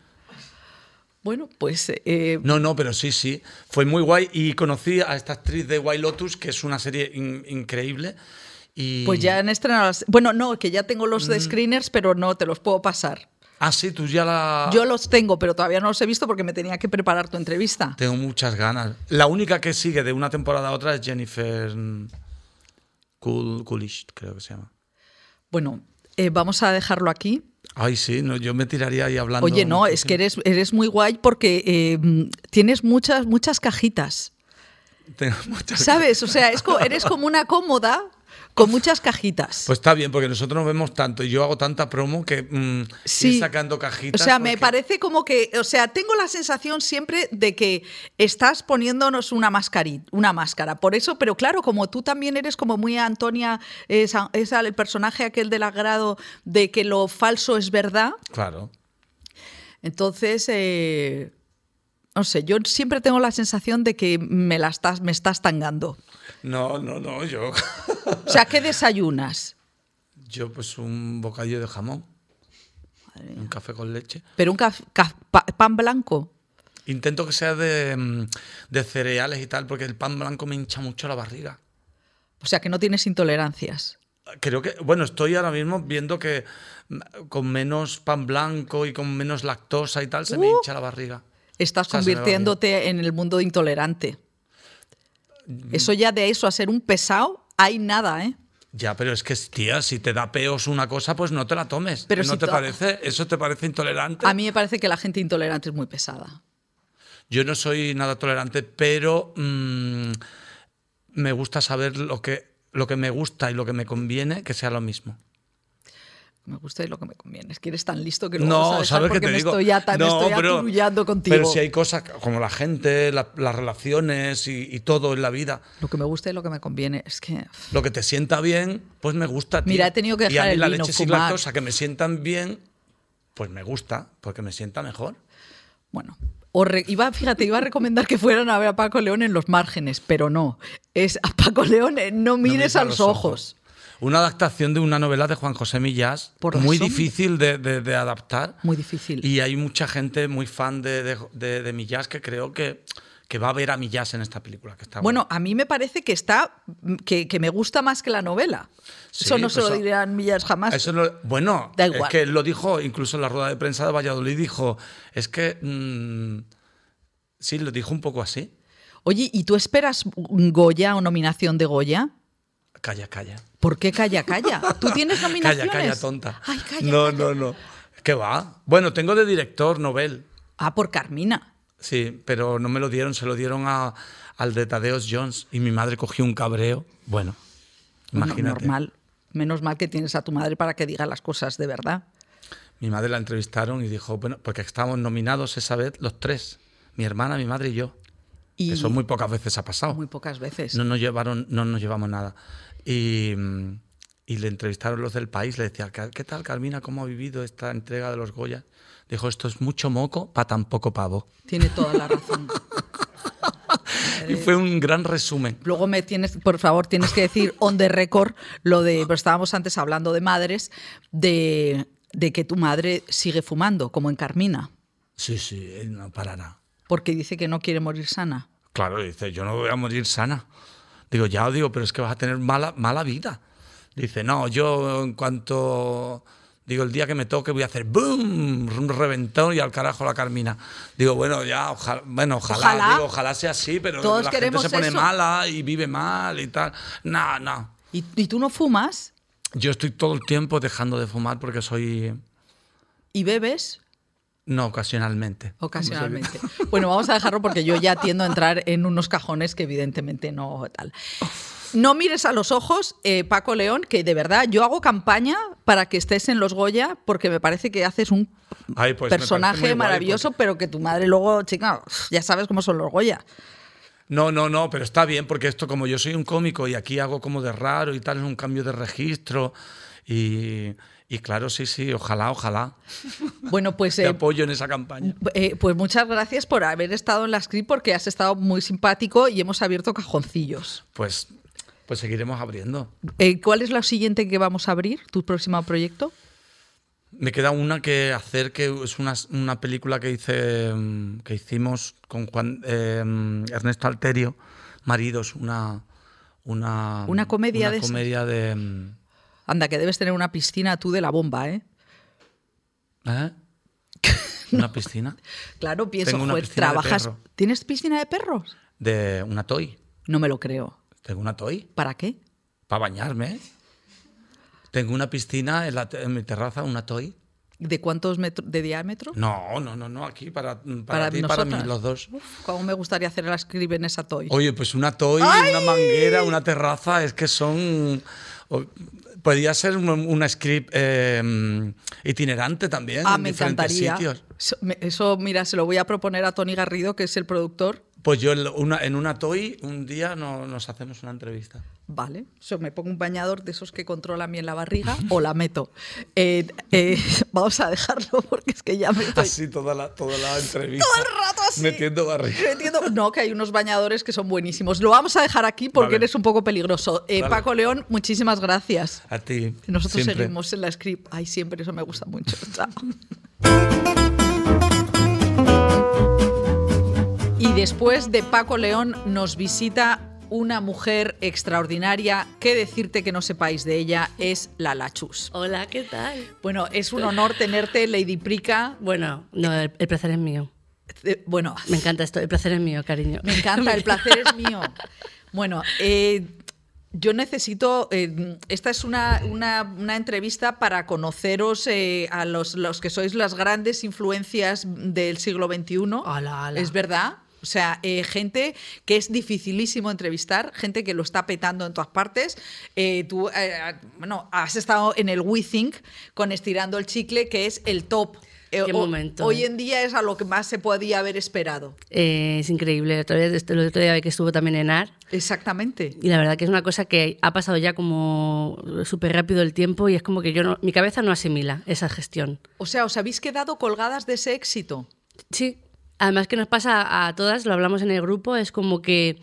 Bueno, pues. eh, No, no, pero sí, sí. Fue muy guay y conocí a esta actriz de White Lotus, que es una serie in- increíble. Y... Pues ya han estrenado. las- Bueno, no, que ya tengo los Mm. de screeners, pero no te los puedo pasar. Ah, sí, tú ya la... Yo los tengo, pero todavía no los he visto porque me tenía que preparar tu entrevista. Tengo muchas ganas. La única que sigue de una temporada a otra es Jennifer Cool, Coolidge, creo que se llama. Bueno, eh, vamos a dejarlo aquí. Ay, sí, no, yo me tiraría ahí hablando. Oye, no, es que eres, eres muy guay porque eh, mm, tienes muchas, muchas cajitas. Tengo muchas ¿Sabes? O sea, es co- eres como una cómoda con muchas cajitas. Pues está bien, porque nosotros nos vemos tanto y yo hago tanta promo que mm, Sí. ir sacando O cajitas. sea, me porque- parece como que, o sea, tengo la sensación siempre de que estás poniéndonos una mascarita, una máscara. Por eso, pero claro, como tú también eres como muy Antonia, esa, esa- el personaje aquel del agrado de que lo falso es verdad, Claro. entonces, eh, no sé, yo siempre tengo la sensación de que me la estás, me estás tangando. No, no, no, yo. O sea, ¿qué desayunas? yo, pues un bocadillo de jamón. Un café con leche. Pero un pan blanco. Intento que sea de, mm, de cereales y tal, porque el pan blanco me hincha mucho la barriga. O sea, que no tienes intolerancias. Creo que, bueno, estoy ahora mismo viendo que mm, con menos pan blanco y con menos lactosa y tal, se me Uh. hincha la barriga. Estás O sea, convirtiéndote en el mundo intolerante. Eso ya de eso a ser un pesado, hay nada, ¿eh? Ya, pero es que, tía, si te da peos una cosa, pues no te la tomes. Pero ¿No si te parece? ¿Eso te parece intolerante? A mí me parece que la gente intolerante es muy pesada. Yo no soy nada tolerante, pero mm, me gusta saber lo que, lo que me gusta y lo que me conviene, que sea lo mismo. Me gusta y lo que me conviene. Es que eres tan listo que luego No, sabes, ¿sabes porque qué te me digo? estoy, ata- me No, estoy pero- contigo. Pero si hay cosas como la gente, la- las relaciones y, y todo en la vida, Lo que me gusta y lo que me conviene. Es que. lo que te sienta bien, pues me gusta. tío. Mira, he tenido que y a dejar mí el la vino, leche sin fumar. lactosa que me sientan bien, pues me gusta, porque me sienta mejor. Bueno. os re- iba, fíjate, iba a recomendar que fueran a ver a Paco León en los márgenes, pero no. Es a Paco León, eh, no mires mires a los ojos. Una adaptación de una novela de Juan José Millás, Por muy razón. difícil de, de- de adaptar. Muy difícil. Y hay mucha gente muy fan de, de, Millás que creo que, que va a ver a Millás en esta película. Que está Bueno, a mí me parece que está que, que me gusta más que la novela. Sí, eso no se lo dirán Millas jamás. Eso lo- bueno, Da es que lo dijo incluso en la rueda de prensa de Valladolid, dijo, es que... mm, sí, lo dijo un poco así. Oye, ¿y tú esperas Goya o nominación de Goya? Calla, calla. ¿Por qué calla, calla? ¿Tú tienes Calla, nominaciones? calla, tonta. Ay, calla. no, calla. no, no. ¿Qué va? Bueno, tengo de director, Nobel. Ah, por Carmina. Sí, pero no me lo dieron, se lo dieron a, al de Tadeos Jones y mi madre cogió un cabreo. Bueno, Bueno, imagínate. normal. Menos mal que tienes a tu madre para que diga las cosas de verdad. Mi madre la entrevistaron y dijo, bueno, porque estábamos nominados esa vez los tres, mi hermana, mi madre y yo. Y Eso muy pocas veces ha pasado. muy pocas veces. No nos llevaron, no nos llevamos nada. Y, mm, y le entrevistaron los del país, le decía, "¿Qué- ¿qué tal Carmina? ¿Cómo ha vivido esta entrega de los Goya? Dijo, esto es mucho moco para tan poco pavo. Tiene toda la razón. Y fue un gran resumen. Luego me tienes, por favor, tienes que decir on the record lo de, pero estábamos antes hablando de madres, de, de que tu madre sigue fumando, como en Carmina, Sí, sí, él no parará. porque dice que no quiere morir sana. Claro, dice, yo no voy a morir sana. Digo, ya os digo, pero es que vas a tener mala, mala vida. Dice, no, yo en cuanto... Digo, el día que me toque voy a hacer ¡boom! Un reventón y al carajo la Carmina. Digo, bueno, ya, ojalá, bueno, ojalá, Ojalá. digo, ojalá sea así, pero Todos la queremos gente se pone eso. mala y vive mal y tal. No, no. ¿Y, y tú no fumas Yo estoy todo el tiempo dejando de fumar porque soy... y bebes? No, ocasionalmente. Ocasionalmente. Bueno, vamos a dejarlo porque yo ya tiendo a entrar en unos cajones que evidentemente no tal. No mires a los ojos, eh, Paco León, que de verdad yo hago campaña para que estés en los Goya porque me parece que haces un Ay, pues personaje maravilloso, porque- pero que tu madre luego, chica, ya sabes cómo son los Goya. No, no, no, pero está bien porque esto como yo soy un cómico y aquí hago como de raro y tal, es un cambio de registro y, y claro, sí, sí, ojalá, ojalá. Bueno, pues, Te eh, apoyo en esa campaña. eh, pues muchas gracias por haber estado en la script porque has estado muy simpático y hemos abierto cajoncillos. Pues, pues seguiremos abriendo. Eh, ¿Cuál es la siguiente que vamos a abrir, tu próximo proyecto? Me queda una que hacer, que es una, una película que hice, mm, que hicimos con Juan, eh, Ernesto Alterio, Maridos, una... Una, Una comedia una de comedia de... Anda, que debes tener una piscina tú de la bomba, ¿eh? ¿eh? ¿Una piscina? Claro, pienso, Tengo una joder, piscina de trabajas. perro. ¿Tienes piscina de perros? De una toy. No me lo creo. Tengo una toy. ¿Para qué? Para bañarme. Tengo una piscina en, la te- en mi terraza, una toy. ¿De cuántos metros de diámetro? No, no, no, no, aquí para, para, Para ti, para mí, nosotras. los dos. Uf, cómo me gustaría hacer la script en esa toy. Oye, pues una toy, una manguera, una terraza, es que son... o- Podría ser un- una script eh, itinerante también ah, en me diferentes encantaría. sitios. Eso, mira, se lo voy a proponer a Tony Garrido, que es el productor. Pues yo en una, en una toy un día no- nos hacemos una entrevista. Vale, eso, me pongo un bañador de esos que controlan bien la barriga o la meto. Eh, eh, vamos a dejarlo porque es que ya me estoy Así toda la, toda la entrevista. todo el rato así. Metiendo barriga. Metiendo- No, que hay unos bañadores que son buenísimos. Lo vamos a dejar aquí porque Vale. eres un poco peligroso. Eh, Vale. Paco León, muchísimas gracias. A ti. Nosotros siempre. seguimos en la script. Ay, siempre, eso me gusta mucho. Chao. Y después de Paco León nos visita una mujer extraordinaria. ¿Qué decirte que no sepáis de ella? Es la Lachus. Hola, ¿qué tal? Bueno, es un honor tenerte, Lady Prica. Bueno, no, el, el placer es mío. Eh, Bueno, Me encanta esto, el placer es mío, cariño. Me encanta, el placer es mío. Bueno, eh, yo necesito. eh, esta es una, una- una entrevista para conoceros eh, a los, los que sois las grandes influencias del siglo XXI. Ala, ala. Es verdad. O sea, eh, gente que es dificilísimo entrevistar, gente que lo está petando en todas partes. Eh, tú, eh, bueno, has estado en el We Think con Estirando el Chicle, que es el top. Qué momento, Hoy en día es a lo que más se podía haber esperado. Eh, es increíble. El otro día, el otro día que estuvo también en AR. Exactamente. Y la verdad que es una cosa que ha pasado ya como súper rápido el tiempo y es como que yo no, mi cabeza no asimila esa gestión. O sea, ¿os habéis quedado colgadas de ese éxito? Sí. Además que nos pasa a todas, lo hablamos en el grupo, es como que,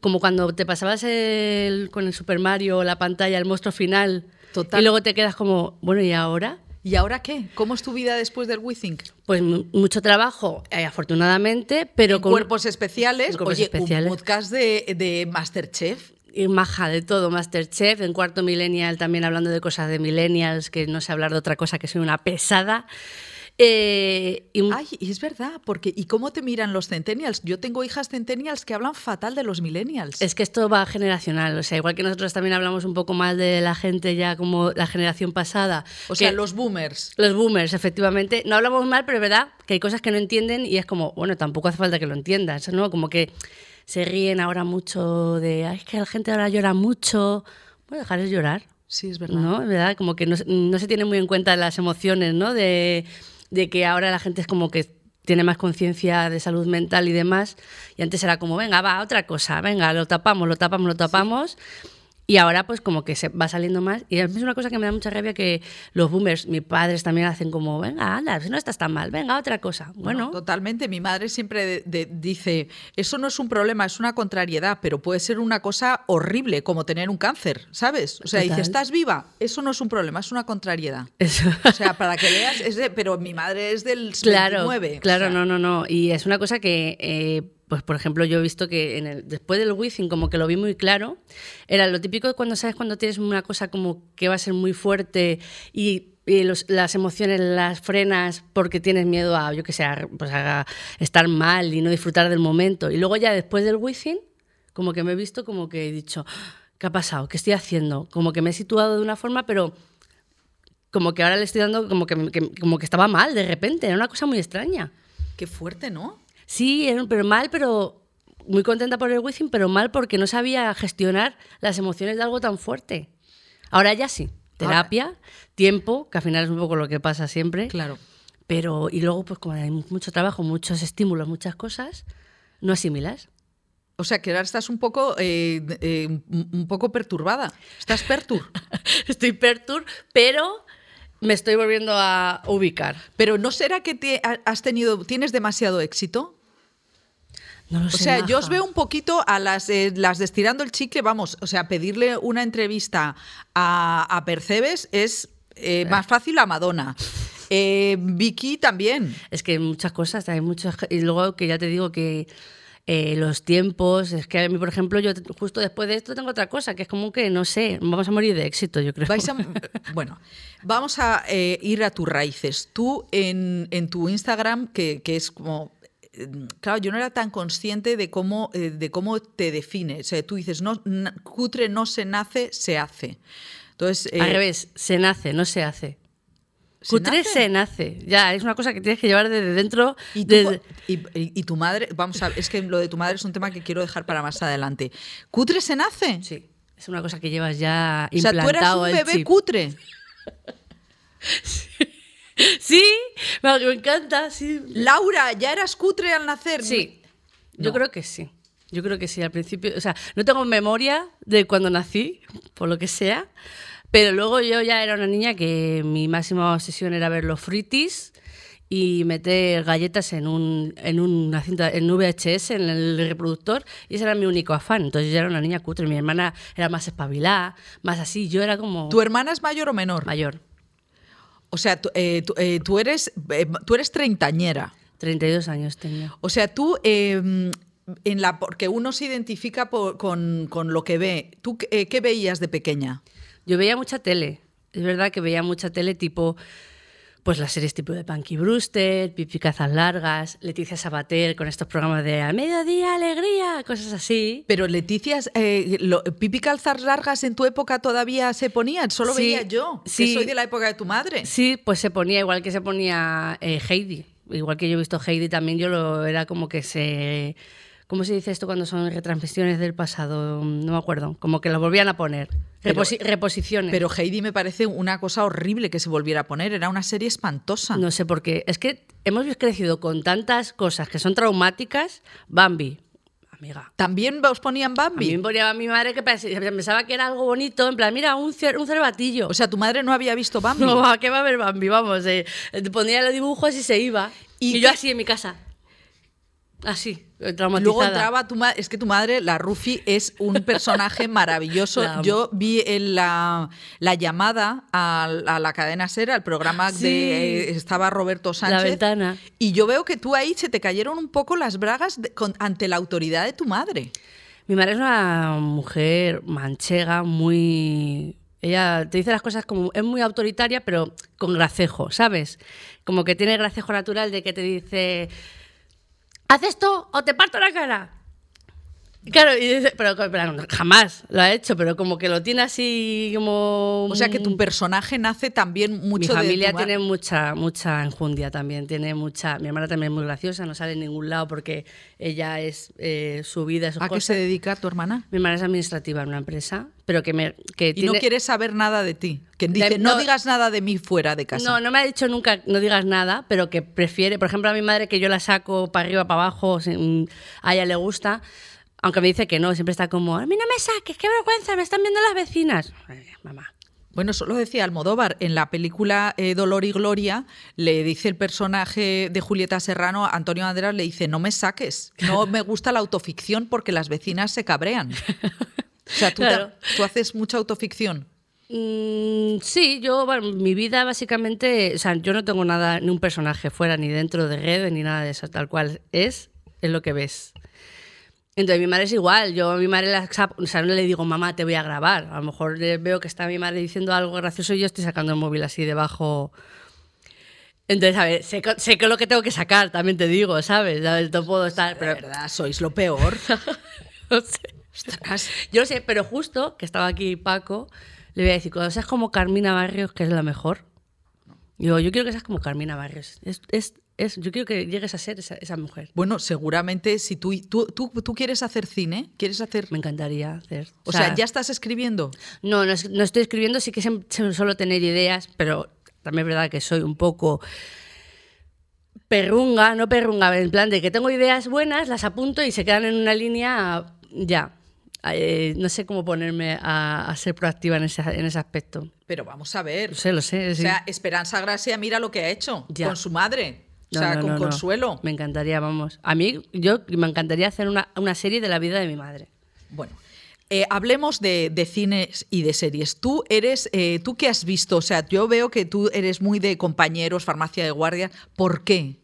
como cuando te pasabas el- con el Super Mario, la pantalla, el monstruo final, Total. y luego te quedas como, bueno, ¿y ahora? ¿Y ahora qué? ¿Cómo es tu vida después del WeThink? Pues mu- mucho trabajo, eh, afortunadamente, pero con cuerpos especiales. cuerpos Oye, especiales. un podcast de, de Masterchef. y maja de todo, Masterchef, en cuarto millennial también hablando de cosas de millennials, que no sé hablar de otra cosa, que soy una pesada. Eh, y Ay, y es verdad, porque ¿y cómo te miran los centennials? Yo tengo hijas centennials que hablan fatal de los millennials. Es que esto va generacional, o sea, igual que nosotros también hablamos un poco mal de la gente ya como la generación pasada. o sea, los boomers. Los boomers, efectivamente. No hablamos mal, pero es verdad que hay cosas que no entienden y es como, bueno, tampoco hace falta que lo entiendas, ¿no? Como que se ríen ahora mucho de, ay, es que la gente ahora llora mucho. Bueno, dejarles llorar, Sí, es verdad. ¿no? Es verdad, como que no, se- no se tiene muy en cuenta las emociones, ¿no? De, de que ahora la gente es como que tiene más conciencia de salud mental y demás. Y antes era como, venga, va, otra cosa, venga, lo tapamos, lo tapamos, lo tapamos. Y ahora pues como que se va saliendo más. Y es una cosa que me da mucha rabia que los boomers, mis padres también hacen como, venga, anda, si no estás tan mal, venga, otra cosa. Bueno, Totalmente. Mi madre siempre de- de- dice, eso no es un problema, es una contrariedad, pero puede ser una cosa horrible, como tener un cáncer, ¿sabes? O sea, dice, estás viva, eso no es un problema, es una contrariedad. eso. O sea, para que veas, es de- pero mi madre es del Claro, 29. o claro, sea, no, no, no. Y es una cosa que, eh, pues por ejemplo, yo he visto que después del Wizzing como que lo vi muy claro. Era lo típico de cuando sabes cuando tienes una cosa como que va a ser muy fuerte y, las emociones las frenas porque tienes miedo a, yo que sé, pues estar mal y no disfrutar del momento. Y luego ya después del Wizzing, como que me he visto como que he dicho, ¿qué ha pasado? ¿Qué estoy haciendo? Como que me he situado de una forma, pero como que ahora le estoy dando como que- como que estaba mal de repente, era una cosa muy extraña. Qué fuerte, ¿no? Sí, pero mal, pero muy contenta por el Wizzing, pero mal porque no sabía gestionar las emociones de algo tan fuerte. Ahora ya sí, terapia, tiempo, que al final es un poco lo que pasa siempre. Claro. Pero, y luego, pues como hay mucho trabajo, muchos estímulos, muchas cosas, no asimilas. O sea, que ahora estás un poco, eh, eh, un poco perturbada. Estás pertur. Estoy pertur, pero me estoy volviendo a ubicar. Pero ¿no será que te ha- has tenido, tienes demasiado éxito? No lo O sé, sea, yo os veo un poquito a las, eh, las de estirando el chicle, vamos, o sea, pedirle una entrevista a, a Percebes es eh, más fácil a Madonna. Eh, Vicky también. Es que muchas cosas, hay muchas. Y luego que ya te digo que eh, los tiempos, es que a mí, por ejemplo, yo justo después de esto tengo otra cosa, que es como que, no sé, vamos a morir de éxito, yo creo. Vais a- bueno, vamos a eh, ir a tus raíces. Tú en, en tu Instagram, que, que es como... eh, Claro, yo no era tan consciente de cómo, eh, de cómo te define. O sea, tú dices, no, cutre no se nace, se hace. Entonces, eh, Al revés, se nace, no se hace. ¿se Cutre nace? se nace. Ya, es una cosa que tienes que llevar desde dentro. ¿Y, tú- desde- y, y- y tu madre, vamos a es que lo de tu madre es un tema que quiero dejar para más adelante. ¿Cutre se nace? Sí, es una cosa que llevas ya o sea, tú eras implantado un bebé chip. cutre. Sí, me me encanta, sí. Laura, ¿ya eras cutre al nacer? Sí, yo No. creo que sí. Yo creo que sí, al principio, o sea, no tengo memoria de cuando nací, por lo que sea, pero luego yo ya era una niña que mi máxima obsesión era ver los fritis y meter galletas en un en una cinta en VHS en el reproductor y ese era mi único afán. Entonces yo era una niña cutre, mi hermana era más espabilada, más así, yo era como ¿Tu hermana es mayor o menor? mayor, O sea, tú, eh, tú- eh, tú eres, eh, tú eres treintañera. 32 años tenía. O sea, tú, eh, en la, porque uno se identifica por- con, con lo que ve. ¿Tú eh, qué veías de pequeña? Yo veía mucha tele. Es verdad que veía mucha tele tipo, pues las series tipo de Punky Brewster, Pipi Cazas Largas, Leticia Sabater con estos programas de Al mediodía, alegría, cosas así. Pero Leticia, eh, lo- pipi calzas largas en tu época todavía se ponían, solo Sí, veía yo, que sí. soy de la época de tu madre. Sí, pues se ponía igual que se ponía eh, Heidi. Igual que yo he visto Heidi también, yo lo era como que se... ¿Cómo se dice esto cuando son retransmisiones del pasado? No me acuerdo. Como que lo volvían a poner. Pero- Reposi- reposiciones. Pero Heidi me parece una cosa horrible que se volviera a poner, era una serie espantosa. No sé por qué. Es que hemos crecido con tantas cosas que son traumáticas. Bambi, amiga. También os ponían A Bambi. me ponía mi madre que pens- pensaba que era algo bonito, en plan, mira, un, cer- un cervatillo. O sea, tu madre no había visto Bambi. no, ¿a ¿qué va a ver Bambi? Vamos, eh, ponía los dibujos y se iba. ¿Y Y, yo así en mi casa. Así. Traumatizada. Luego entraba tu madre, es que tu madre, la Rufi, es un personaje maravilloso. La. Yo vi en la, la llamada a, a la cadena Ser, al programa Sí. de eh, estaba Roberto Sánchez. ventana. Y yo veo que tú ahí se te cayeron un poco las bragas de- con- ante la autoridad de tu madre. Mi madre es una mujer manchega, muy... Ella te dice las cosas como... Es muy autoritaria, pero con gracejo, ¿sabes? Como que tiene gracejo natural de que te dice... Haz esto o te parto la cara. Claro, y dice- pero, pero jamás lo ha hecho, pero como que lo tiene así como... O sea que tu personaje nace también Mi mucho de familia tu ma- tiene mucha, mucha enjundia también, tiene mucha... Mi hermana también es muy graciosa, no sale en ningún lado porque ella es eh, su vida, sus ¿A qué se dedica tu hermana? Mi hermana es administrativa en una empresa, pero que me que Y tiene... no quiere saber nada de ti. Que dice, De- no, no- digas nada de mí fuera de casa. No, no me ha dicho nunca no digas nada, pero que prefiere, por ejemplo, a mi madre que yo la saco para arriba, para abajo, a ella le gusta, aunque me dice que no, siempre está como, a mí no me saques, qué vergüenza, me están viendo las vecinas. Ay, mamá. Bueno, eso lo decía Almodóvar. En la película eh, Dolor y Gloria, le dice el personaje de Julieta Serrano, Antonio Banderas, le dice, no me saques, no me gusta la autoficción porque las vecinas se cabrean. O sea, tú, te- Claro. tú haces mucha autoficción. Mm, sí, yo, bueno, mi vida básicamente, o sea, yo no tengo nada, ni un personaje fuera, ni dentro de redes, ni nada de eso, tal cual es, es lo que ves. Entonces mi madre es igual, yo a mi madre la, o sea, no le digo, mamá, te voy a grabar. A lo mejor veo que está mi madre diciendo algo gracioso y yo estoy sacando el móvil así debajo. Entonces, a ver, sé, sé que lo que tengo que sacar, también te digo, ¿sabes? No puedo estar, Pero, de verdad, sois lo peor. no sé. Ostras. Yo lo sé, pero justo que estaba aquí Paco, le voy a decir, cuando seas como Carmina Barrios, que es la mejor, digo, yo quiero que seas como Carmina Barrios. Es, es, es- yo quiero que llegues a ser esa, esa mujer. Bueno, seguramente si tú, tú, tú, tú quieres hacer cine, quieres hacer... Me encantaría hacer. O sea, ya estás escribiendo. No, no, no estoy escribiendo, sí que suelo tener ideas, pero también es verdad que soy un poco perrunga, no perrunga, en plan de que tengo ideas buenas, las apunto y se quedan en una línea ya. Eh, no sé cómo ponerme a, a ser proactiva en ese, en ese aspecto. Pero vamos a ver. Lo sé, lo sé. O sea, Esperanza Gracia, mira lo que ha hecho Ya. con su madre. No, o sea, no, con no. Consuelo. Me encantaría, vamos. A mí, yo me encantaría hacer una, una serie de la vida de mi madre. Bueno, eh, hablemos de, de cines y de series. Tú eres, eh, ¿tú qué has visto? O sea, yo veo que tú eres muy de compañeros, farmacia de guardia. ¿Por qué?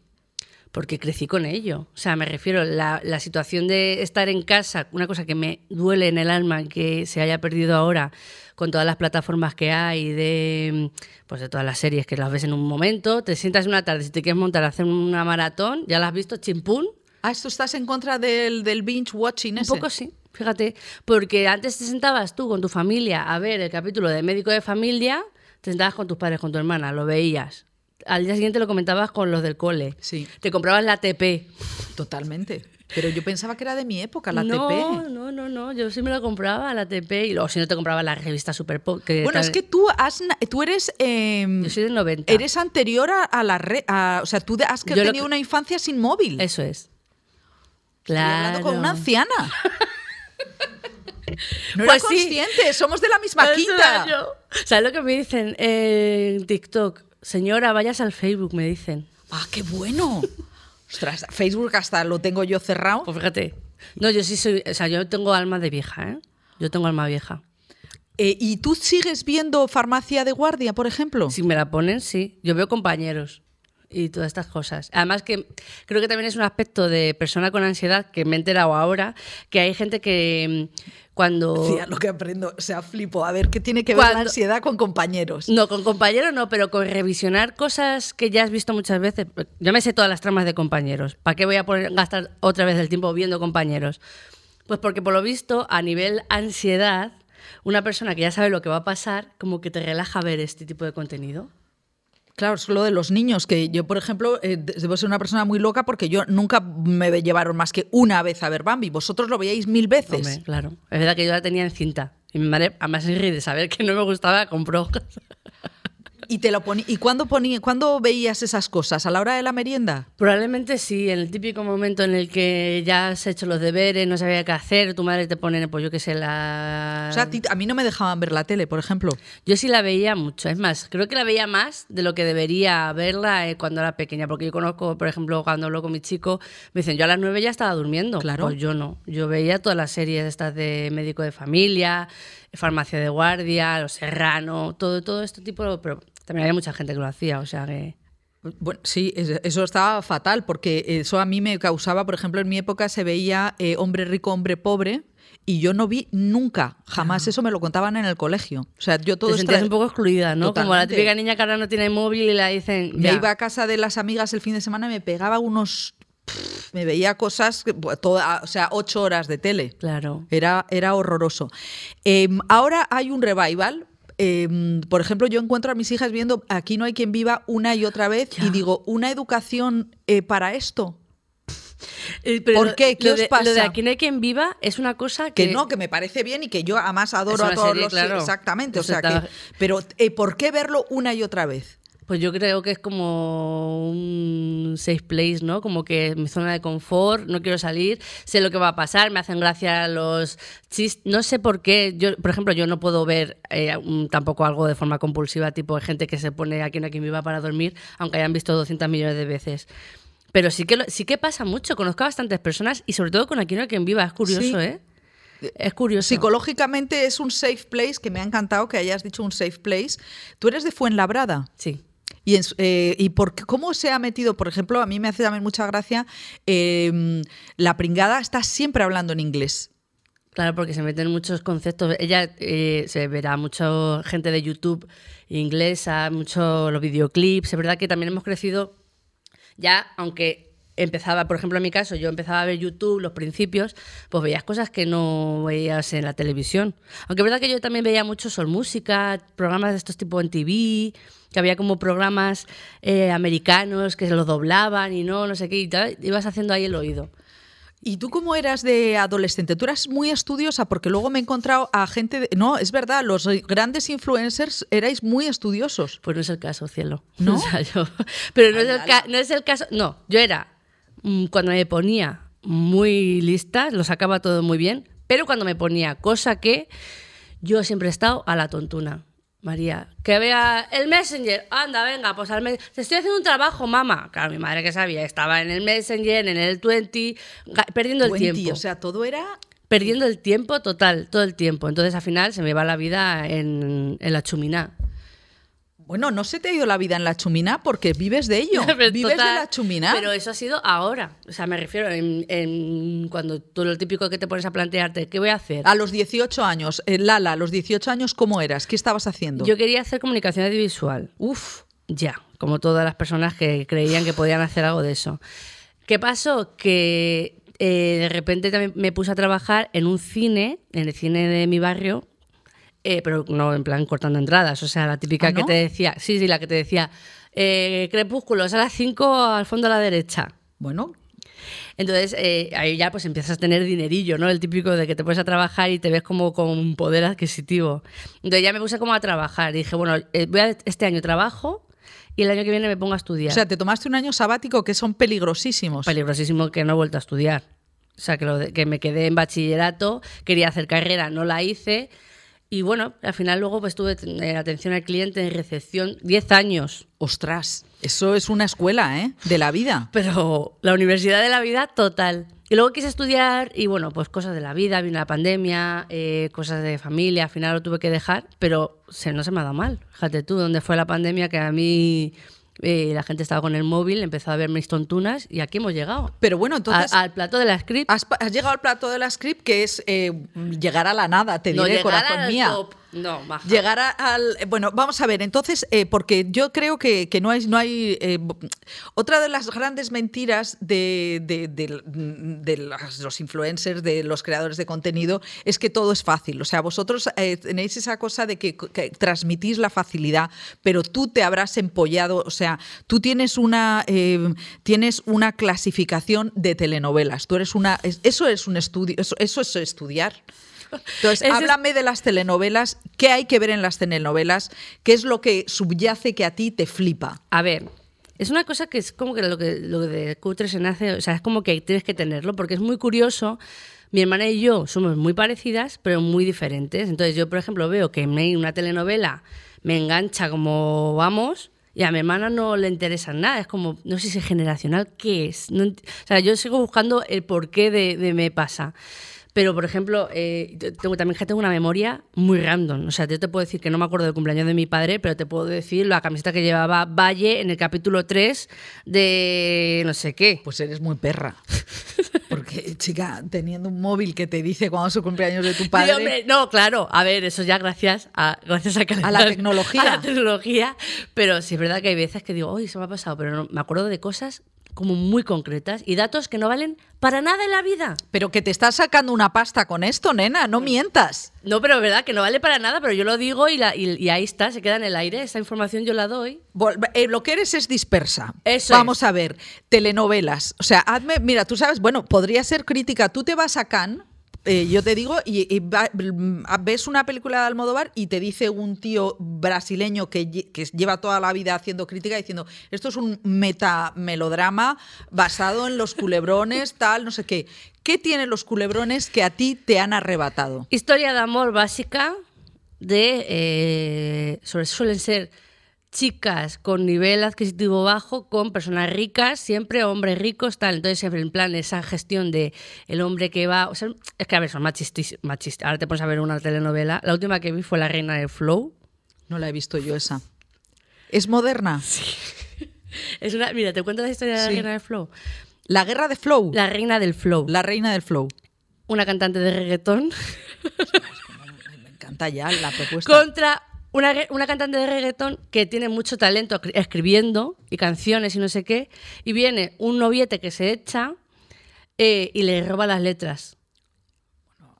Porque crecí con ello. O sea, me refiero, la, la situación de estar en casa, una cosa que me duele en el alma que se haya perdido ahora con todas las plataformas que hay, de, pues de todas las series que las ves en un momento, te sientas una tarde, si te quieres montar a hacer una maratón, ya la has visto, chimpún, Ah, ¿esto estás en contra del, del binge watching Un ese? poco sí, fíjate, porque antes te sentabas tú con tu familia a ver el capítulo de médico de familia, te sentabas con tus padres, con tu hermana, lo veías. Al día siguiente lo comentabas con los del cole. Sí. Te comprabas la TP. Totalmente. Pero yo pensaba que era de mi época, la no, TP. no, no, no, yo sí me la compraba la TP y luego si no te compraba la revista Super Pop. Que Bueno, es que tú, has, tú eres... eh, yo soy del 90. Eres anterior a, a la red. O sea, tú has Yo tenido que- una infancia sin móvil. Eso es. Estoy hablando con una Claro. anciana. No Pues era sí. consciente, somos de la misma Eso quinta. era yo. ¿Sabes lo que me dicen en TikTok? Señora, vayas al Facebook, me dicen. Ah, qué bueno. Ostras, Facebook hasta lo tengo yo cerrado. Pues fíjate. No, yo sí soy. O sea, yo tengo alma de vieja, ¿eh? Yo tengo alma vieja. Eh, ¿Y tú sigues viendo farmacia de guardia, por ejemplo? Si me la ponen, sí. Yo veo compañeros y todas estas cosas. Además que creo que también es un aspecto de persona con ansiedad que me he enterado ahora, que hay gente que mm, cuando... Decía lo que aprendo, o sea, flipo. A ver, ¿qué tiene que ver la ansiedad con compañeros? No, con compañeros no, pero con revisionar cosas que ya has visto muchas veces. Yo me sé todas las tramas de compañeros. ¿Para qué voy a poner- gastar otra vez el tiempo viendo compañeros? Pues porque por lo visto, a nivel ansiedad, una persona que ya sabe lo que va a pasar, como que te relaja ver este tipo de contenido. Claro, es lo de los niños, que yo, por ejemplo, eh, de- debo ser una persona muy loca porque yo nunca me llevaron más que una vez a ver Bambi. Vosotros lo veíais mil veces. Claro. Es verdad que yo la tenía en cinta. Y mi madre, además de saber que no me gustaba, compró. ¿Y, te lo poní, ¿y cuándo, poní, cuándo veías esas cosas? ¿A la hora de la merienda? Probablemente sí, en el típico momento en el que ya has hecho los deberes, no sabía qué hacer, tu madre te pone, pues yo qué sé, la... O sea, a, mí no me dejaban ver la tele, por ejemplo. Yo sí la veía mucho, es más, creo que la veía más de lo que debería verla eh, cuando era pequeña, porque yo conozco, por ejemplo, cuando hablo con mi chico, me dicen, yo a las nueve ya estaba durmiendo. Claro. Pues yo no, yo veía todas las series estas de médico de familia, farmacia de guardia, Los Serrano, todo, todo este tipo, pero también había mucha gente que lo hacía, o sea que... Bueno, sí, eso estaba fatal, porque eso a mí me causaba, por ejemplo, en mi época se veía eh, hombre rico, hombre pobre, y yo no vi nunca, jamás eso me lo contaban en el colegio. O sea, yo todo Te sentías un poco excluida, ¿no? Como la típica niña que ahora no tiene móvil y la dicen. Me iba a casa de las amigas el fin de semana y me pegaba unos me veía cosas, toda, o sea, ocho horas de tele. Claro. Era, era horroroso. Em, ahora hay un revival. Em, por ejemplo, yo encuentro a mis hijas viendo Aquí no hay quien viva una y otra vez y digo, ¿una educación eh, para esto? Eh, ¿Por qué? ¿Qué os pasa? Lo de Aquí no hay quien viva es una cosa que... Que no, que me parece bien y que yo además adoro a todos los... Exactamente, o sea que... Pero eh, ¿por qué verlo una y otra vez? Pues yo creo que es como un safe place, ¿no? Como que mi zona de confort, no quiero salir, sé lo que va a pasar, me hacen gracia los chistes, no sé por qué, yo, por ejemplo, yo no puedo ver eh, tampoco algo de forma compulsiva, tipo de gente que se pone aquí en aquí me va para dormir, aunque hayan visto 200 millones de veces. Pero sí que, sí que pasa mucho, conozco a bastantes personas y sobre todo con Aquí no hay quien viva, es curioso, ¿eh? Es curioso. Psicológicamente es un safe place, que me ha encantado que hayas dicho un safe place. ¿Tú eres de Fuenlabrada? Sí. Y, eh, y por, cómo se ha metido, por ejemplo, a mí me hace también mucha gracia, em, la pringada está siempre hablando en inglés. Claro, porque se meten muchos conceptos. Ella eh, se verá mucha gente de YouTube inglesa, mucho los videoclips. Es verdad que también hemos crecido ya, aunque empezaba, por ejemplo, en mi caso, yo empezaba a ver YouTube, los principios, pues veías cosas que no veías en la televisión. Aunque es verdad que yo también veía mucho Sol Música, programas de estos tipo en TV, que había como programas eh, americanos que se los doblaban y no, no sé qué, y tal, ibas haciendo ahí el oído. ¿Y tú cómo eras de adolescente? Tú eras muy estudiosa porque luego me he encontrado a gente... no, es verdad, los grandes influencers erais muy estudiosos. Pues no es el caso, cielo. ¿No? pero no es, el no es, el caso... No, yo era Mm, cuando me ponía muy lista, lo sacaba todo muy bien, pero cuando me ponía cosa que yo siempre he estado a la tontuna. María, que vea el Messenger, anda, venga, pues al Messenger. Te estoy haciendo un trabajo, mamá. Claro, mi madre que sabía, estaba en el Messenger, en el 20, perdiendo el tiempo. O sea, todo era perdiendo el tiempo total, todo el tiempo. Entonces al final se me va la vida en, en la chuminá. Bueno, no se te ha ido la vida en la chumina porque vives de ello. vives de la chumina. Pero eso ha sido ahora. O sea, me refiero en, cuando tú lo típico que te pones a plantearte, ¿qué voy a hacer? A los 18 años, eh, Lala, a los 18 años, ¿cómo eras? ¿Qué estabas haciendo? Yo quería hacer comunicación audiovisual. Uf. Ya, como todas las personas que creían que podían hacer algo de eso. ¿Qué pasó? Que eh, de repente también me puse a trabajar en un cine, en el cine de mi barrio, eh, pero no en plan cortando entradas, o sea, la típica ¿Ah, que te decía, sí, sí, la que te decía, eh, crepúsculos a las 5 al fondo a la derecha. Bueno. Entonces eh, ahí ya pues empiezas a tener dinerillo, ¿no? El típico de que te pones a trabajar y te ves como con un poder adquisitivo. Entonces ya me puse como a trabajar y dije, bueno, voy a, este año trabajo y el año que viene me pongo a estudiar. O sea, te tomaste un año sabático que son peligrosísimos. Peligrosísimo que no he vuelto a estudiar. O sea, que, lo que me quedé en bachillerato, quería hacer carrera, no la hice y bueno, al final luego pues tuve eh, atención al cliente en recepción 10 años. Ostras, eso es una escuela, ¿eh? De la vida. Pero la universidad de la vida total. Y luego quise estudiar y bueno, pues cosas de la vida, vino la pandemia, eh, cosas de familia, al final lo tuve que dejar, pero se, no se me ha dado mal. Fíjate tú, dónde fue la pandemia que a mí la gente estaba con el móvil, empezó a ver mis tontunas y aquí hemos llegado. Pero bueno, entonces. al plato de la script. Has, llegado al plato de la script que es eh, llegar a la nada, te diré, corazón mía. No, Llegar al. Bueno, vamos a ver, entonces, eh, porque yo creo que, no hay. No hay eh, otra de las grandes mentiras de, de, los influencers, de los creadores de contenido, es que todo es fácil. O sea, vosotros eh, tenéis esa cosa de que, transmitís la facilidad, pero tú te habrás empollado. O sea, tú tienes una, tienes una clasificación de telenovelas. Tú eres una. Eso es un estudio. eso es estudiar. Entonces, Ese es- háblame de las telenovelas. ¿Qué hay que ver en las telenovelas? ¿Qué es lo que subyace que a ti te flipa? A ver, es una cosa que es como que lo, que lo de cutre se nace, o sea, es como que tienes que tenerlo, porque es muy curioso. Mi hermana y yo somos muy parecidas, pero muy diferentes. Entonces, yo, por ejemplo, veo que en una telenovela me engancha como vamos. Y a mi hermana no le interesa nada, es como, no sé si es generacional, ¿qué es? No o sea, yo sigo buscando el porqué de, de me pasa. Pero, por ejemplo, eh, tengo, también que tengo una memoria muy random. O sea, yo te puedo decir que no me acuerdo del cumpleaños de mi padre, pero te puedo decir la camiseta que llevaba Valle en el capítulo 3 de no sé qué. Pues eres muy perra. Porque, chica, teniendo un móvil que te dice cuándo es el cumpleaños de tu Sí, padre. hombre, no, claro. A ver, eso ya gracias a, gracias a, A la tecnología. A la tecnología. Pero sí es verdad que hay veces que digo, uy, se me ha pasado, pero no, me acuerdo de cosas como muy concretas y datos que no valen para nada en la vida. Pero que te estás sacando una pasta con esto, nena, no mientas. No, pero es verdad que no vale para nada, pero yo lo digo y, la- y- y ahí está, se queda en el aire. Esa información yo la doy. Eh, lo que eres es dispersa. Eso Vamos es. a ver, telenovelas. O sea, hazme, mira, tú sabes, bueno, podría ser crítica. Tú te vas a Cannes, eh, yo te digo, y, mm, ves una película de Almodóvar y te dice un tío brasileño que lleva toda la vida haciendo crítica diciendo, esto es un meta melodrama basado en los culebrones, tal, no sé qué. ¿Qué tienen los culebrones que a ti te han arrebatado? Historia de amor básica de eh, sobre- suelen ser chicas con nivel adquisitivo bajo con personas ricas, siempre hombres ricos, tal. Entonces, siempre en plan esa gestión de el hombre que va. O sea, es que a ver, son machistas. machistas. Ahora te pones a ver una telenovela. La última que vi fue La Reina del Flow. No la he visto yo esa. ¿Es moderna? Es una, mira, te cuento la historia de La Sí. Reina del Flow. La guerra de Flow. La Reina del Flow. La reina del Flow. Una cantante de reggaetón Me encanta ya la propuesta. contra una, una cantante de reggaetón que tiene mucho talento escri- escribiendo y canciones y no sé qué, y viene un noviete que se echa eh, y le roba las letras.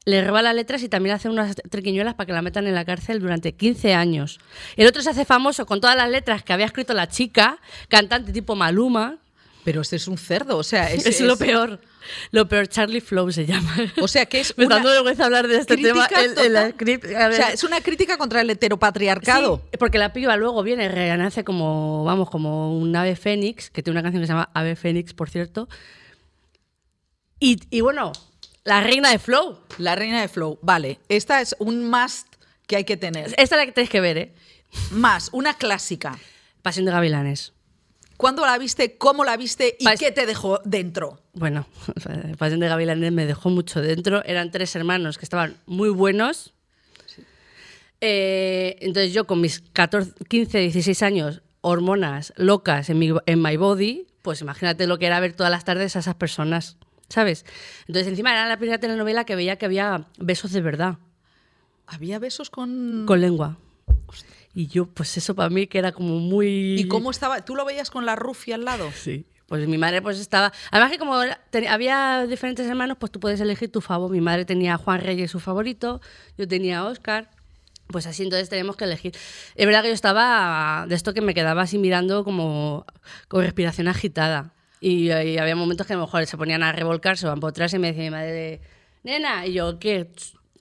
Le roba las letras y también hace unas triquiñuelas para que la metan en la cárcel durante 15 años. El otro se hace famoso con todas las letras que había escrito la chica, cantante tipo Maluma. Pero este es un cerdo, o sea, es, Es, lo peor. Lo peor, Charlie Flow se llama. O sea, que es Me está dando vergüenza hablar de este tema script. A O sea, es una crítica contra el heteropatriarcado. Sí, porque la piba luego viene, renace como, vamos, como un ave fénix, que tiene una canción que se llama Ave Fénix, por cierto. Y, y bueno, la reina de Flow. La reina de Flow. Vale, esta es un must que hay que tener. Esta es la que tenéis que ver, ¿eh? Más, una clásica. Pasión de Gavilanes. ¿Cuándo la viste? ¿Cómo la viste? ¿Y Pas- qué te dejó dentro? Bueno, Pasión de Gavilanes me dejó mucho dentro. Eran tres hermanos que estaban muy buenos. Eh, entonces yo con mis 14, 15, 16 años, hormonas locas en, mi, en my body, pues imagínate lo que era ver todas las tardes a esas personas, ¿sabes? Entonces encima era la primera telenovela que veía que había besos de verdad, ¿Había besos con...? con lengua. Y yo, pues eso para mí que era como muy... ¿Y cómo estaba? ¿Tú lo veías con la rufia al lado? Sí. Pues mi madre pues estaba... Además que como ten- había diferentes hermanos, pues tú puedes elegir tu favor. Mi madre tenía a Juan Reyes su favorito, yo tenía a Oscar. Pues así entonces teníamos que elegir. Es verdad que yo estaba de esto que me quedaba así mirando como con respiración agitada. Y, y había momentos que a lo mejor se ponían a revolcarse o a empotrarse y me decía mi madre, nena, y yo, ¿qué?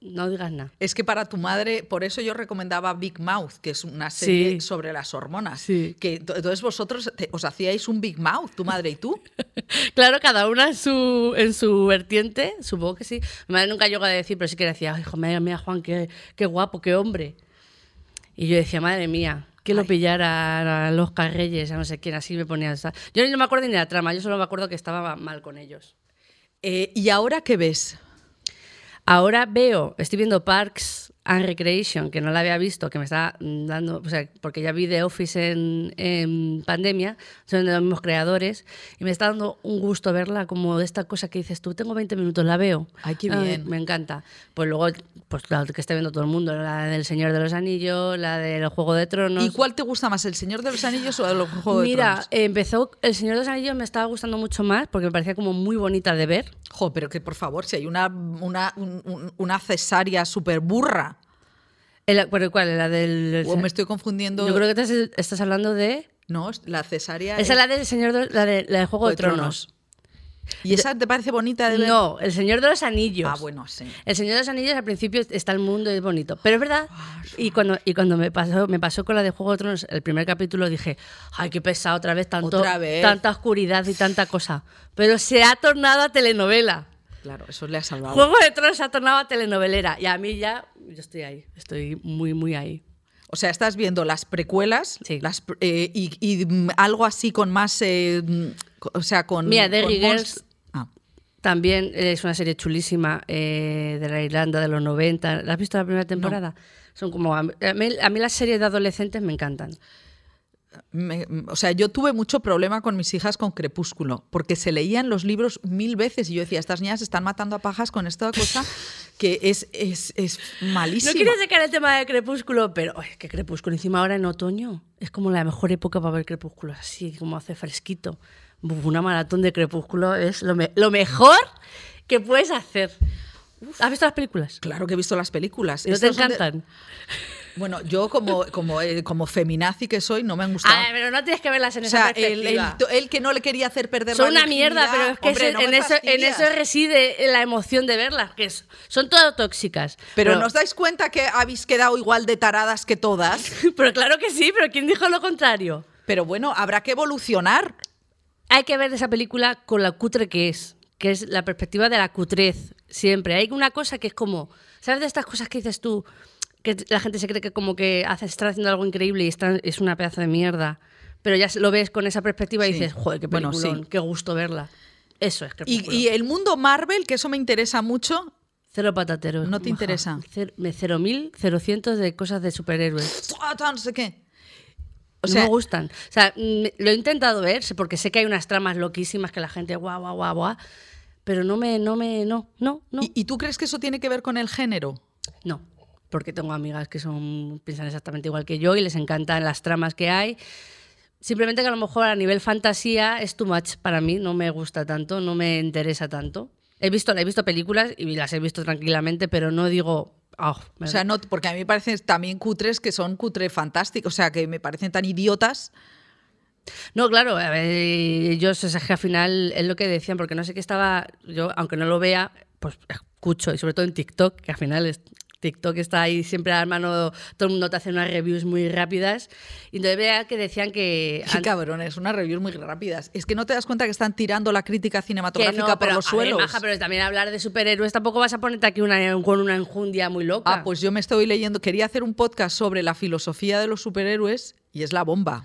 No digas nada. Es que para tu madre, por eso yo recomendaba Big Mouth, que es una serie Sí. sobre las hormonas. Sí. Que to- entonces vosotros te- os hacíais un Big Mouth, tu madre y tú. Claro, cada una en su, en su vertiente, supongo que sí. Mi madre nunca llegó a decir, pero sí que decía, hijo, mira, mira, Juan, qué, qué guapo, qué hombre. Y yo decía, madre mía, que lo pillara a los Reyes, a no sé quién, así me ponía. Yo no me acuerdo ni de la trama, yo solo me acuerdo que estaba mal con ellos. Eh, ¿Y ahora qué ves? Ahora veo, estoy viendo Parks and Recreation, que no la había visto, que me está dando, o sea, porque ya vi The Office en, en pandemia, son de los mismos creadores, y me está dando un gusto verla como de esta cosa que dices tú, tengo 20 minutos, la veo. Ay, qué bien. me encanta. Pues luego, pues claro, que esté viendo todo el mundo, la del Señor de los Anillos, la del Juego de Tronos. ¿Y cuál te gusta más, el Señor de los Anillos o el Juego de Mira, Tronos? eh, empezó El Señor de los Anillos, me estaba gustando mucho más porque me parecía como muy bonita de ver. Jo, pero que por favor, si hay una, una, un- un- una cesárea súper burra. El, ¿Pero cuál? La del... O me estoy confundiendo. Yo creo que estás, estás hablando de... No, la cesárea. Esa es la del Señor de, la de, la de Juego de, Tronos. ¿Y esa te parece bonita de ver? No, El Señor de los Anillos. Ah, bueno, sí. El Señor de los Anillos al principio está el mundo y es bonito. Pero es verdad. Y cuando, y cuando me pasó, me pasó con la de Juego de Tronos, el primer capítulo dije, ay, qué pesado otra vez, tanto, Otra vez. tanta oscuridad y tanta cosa. Pero se ha tornado a telenovela. Claro, eso le ha salvado. Juego de Tronos se ha tornado a telenovelera. Y a mí ya, yo estoy ahí. Estoy muy, muy ahí. O sea, estás viendo las precuelas Sí. las, eh, y, y, mm, algo así con más. eh, o sea, con. Mira, Derry Girls- Ah, También es una serie chulísima eh, de la Irlanda de los 90. ¿La has visto la primera temporada? Son como. A mí, a mí las series de adolescentes me encantan. me- o sea, yo tuve mucho problema con mis hijas con Crepúsculo, porque se leían los libros mil veces y yo decía, estas niñas están matando a pajas con esta cosa que es, es, es malísima. No quiero sacar el tema de Crepúsculo, pero ay, que Crepúsculo encima ahora en otoño es como la mejor época para ver Crepúsculo, así como hace fresquito. Una maratón de Crepúsculo es lo, me- lo mejor que puedes hacer. ¿Has visto las películas? Claro que he visto las películas. ¿No te de- encantan? Bueno, yo como, como, eh, como feminazi que soy, no me han gustado. Ah, pero no tienes que verlas en o esa sea, perspectiva. el- el que no le quería hacer perder Son la una mierda, pero es que Hombre, ese- no me en, eso, en fastidias. eso reside la emoción de verlas, que es- son todas tóxicas. Pero ¿nos dais cuenta que habéis quedado igual de taradas que todas? pero claro que sí, pero ¿quién dijo lo contrario? Pero bueno, habrá que evolucionar. Hay que ver esa película con la cutre que es, que es la perspectiva de la cutrez, siempre. Hay una cosa que es como, ¿sabes de estas cosas que dices tú? Que la gente se cree que como que hace, está haciendo algo increíble y está, es una pedazo de mierda. Pero ya lo ves con esa perspectiva y Sí. dices, joder, qué Bueno, sí. qué gusto verla. Eso es Y, y el mundo Marvel, que eso me interesa mucho, Cero patateros. ¿No te interesa? Cer- me cero mil, cero cientos de cosas de superhéroes. no sé qué. O no me gustan. O sea, mm, lo he intentado ver porque sé que hay unas tramas loquísimas que la gente guau, guau, guau, guau. Pero no me, no me, no, no, no. ¿y, y tú crees que eso tiene que ver con el género? No. Porque tengo amigas que son, piensan exactamente igual que yo y les encantan las tramas que hay. Simplemente que a lo mejor a nivel fantasía es too much para mí, no me gusta tanto, no me interesa tanto. He visto, he visto películas y las he visto tranquilamente, pero no digo. "Ah, O sea, no, porque a mí me parecen también cutres que son cutre fantásticos, o sea, que me parecen tan idiotas. No, claro, a ver, ellos es que al final es lo que decían, porque no sé qué estaba, yo aunque no lo vea, pues escucho, y sobre todo en TikTok, que al final es, TikTok está ahí siempre a la mano, todo el mundo te hace unas reviews muy rápidas, y entonces veía que decían que... An- cabrones, unas reviews muy rápidas. Es que no te das cuenta que están tirando la crítica cinematográfica no, por pero, los a ver, suelos. maja, pero también hablar de superhéroes tampoco vas a ponerte aquí una, con una enjundia muy loca. Ah, pues yo me estoy leyendo, quería hacer un podcast sobre la filosofía de los superhéroes y es la bomba,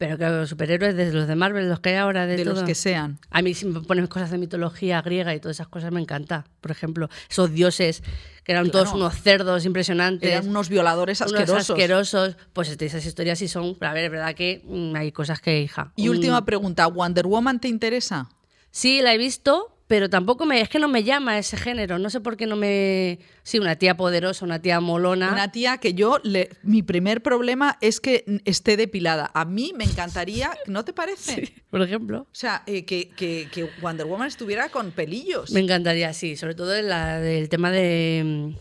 Pero que los superhéroes, desde los de Marvel, los que hay ahora, de, de los que sean. A mí si me pones cosas de mitología griega y todas esas cosas me encanta. Por ejemplo, esos dioses que eran Claro. todos unos cerdos impresionantes. Eran unos violadores unos asquerosos. asquerosos. Pues esas historias sí son. pero A ver, es verdad que mm, hay cosas que, hija. Y mm, última pregunta, ¿Wonder Woman te interesa? Sí, la he visto, pero tampoco me. Es que no me llama ese género. No sé por qué no me. Sí, una tía poderosa, una tía molona. Una tía que yo, le- mi primer problema es que esté depilada. A mí me encantaría, ¿no te parece? Por ejemplo. O sea, eh, que, que- que Wonder Woman estuviera con pelillos. Me encantaría, sí. Sobre todo en la, del tema de. mm,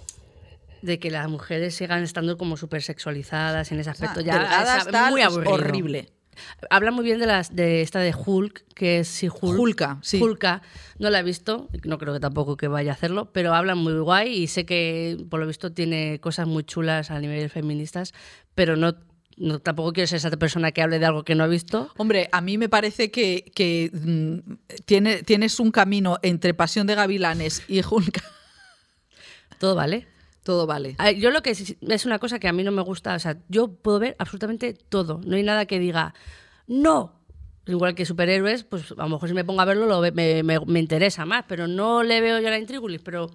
De que las mujeres sigan estando como súper sexualizadas en ese O sea, aspecto. ya es está muy aburrido. horrible. Habla muy bien de las de esta de Hulk, que es si Hulk. Hulka, sí. Hulka. No la he visto, no creo que tampoco que vaya a hacerlo, pero habla muy guay y sé que por lo visto tiene cosas muy chulas a nivel feministas, pero no, no tampoco quiero ser esa persona que hable de algo que no ha visto. Hombre, a mí me parece que, que, mm, tiene, tienes un camino entre Pasión de Gavilanes y Hulk. Todo vale. Todo vale. A ver, Yo lo que es, es una cosa que a mí no me gusta, o sea, yo puedo ver absolutamente todo, no hay nada que diga, no. Igual que superhéroes, pues a lo mejor si me pongo a verlo lo me, me- me interesa más, pero no le veo yo la intríngulis, pero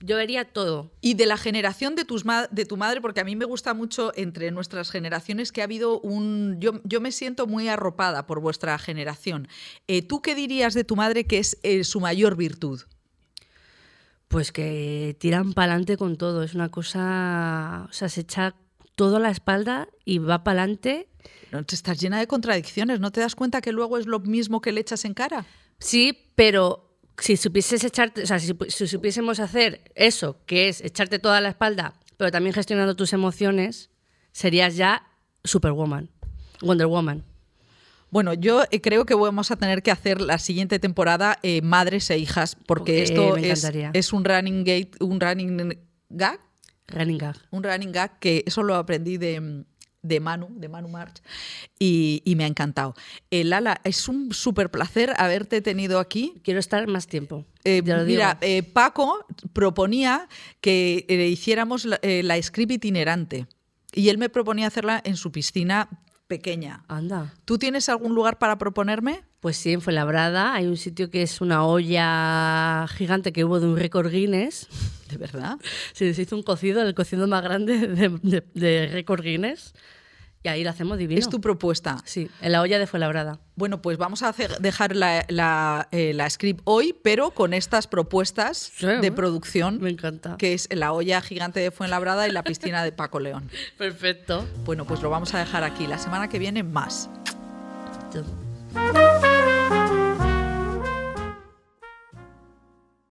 yo vería todo. Y de la generación de, tus de tu madre, porque a mí me gusta mucho entre nuestras generaciones que ha habido un... Yo, yo me siento muy arropada por vuestra generación. Eh, ¿Tú qué dirías de tu madre que es eh, su mayor virtud? Pues que tiran para adelante con todo, es una cosa, o sea, se echa todo a la espalda y va para adelante. No, te estás llena de contradicciones, ¿no te das cuenta que luego es lo mismo que le echas en cara? Sí, pero si supieses echarte, o sea, si supiésemos hacer eso, que es echarte toda la espalda, pero también gestionando tus emociones, serías ya Superwoman, Wonder Woman. Bueno, yo eh, creo que vamos a tener que hacer la siguiente temporada eh, madres e hijas, porque esto es, un running gate, un running gag, Running gag. un running gag que eso lo aprendí de, de Manu, de Manu March, y, y me ha encantado. Eh, Lala, es un súper placer haberte tenido aquí. Quiero estar más tiempo. Eh, mira, digo. Paco proponía que hiciéramos la, la script itinerante y él me proponía hacerla en su piscina pequeña. Anda. ¿Tú tienes algún lugar para proponerme? Pues sí, en Fuenlabrada hay un sitio que es una olla gigante que hubo de un récord Guinness. ¿De verdad? Sí, se hizo un cocido, el cocido más grande de, de, de récord Guinness. Y ahí lo hacemos divino. Es tu propuesta. Sí, en la olla de Fuenlabrada. Bueno, pues vamos a hacer- dejar la, la, eh, la script hoy, pero con estas propuestas Sí, de producción, Me encanta. que es la olla gigante de Fuenlabrada y la piscina de Paco León. Perfecto. Bueno, pues lo vamos a dejar aquí. La semana que viene más.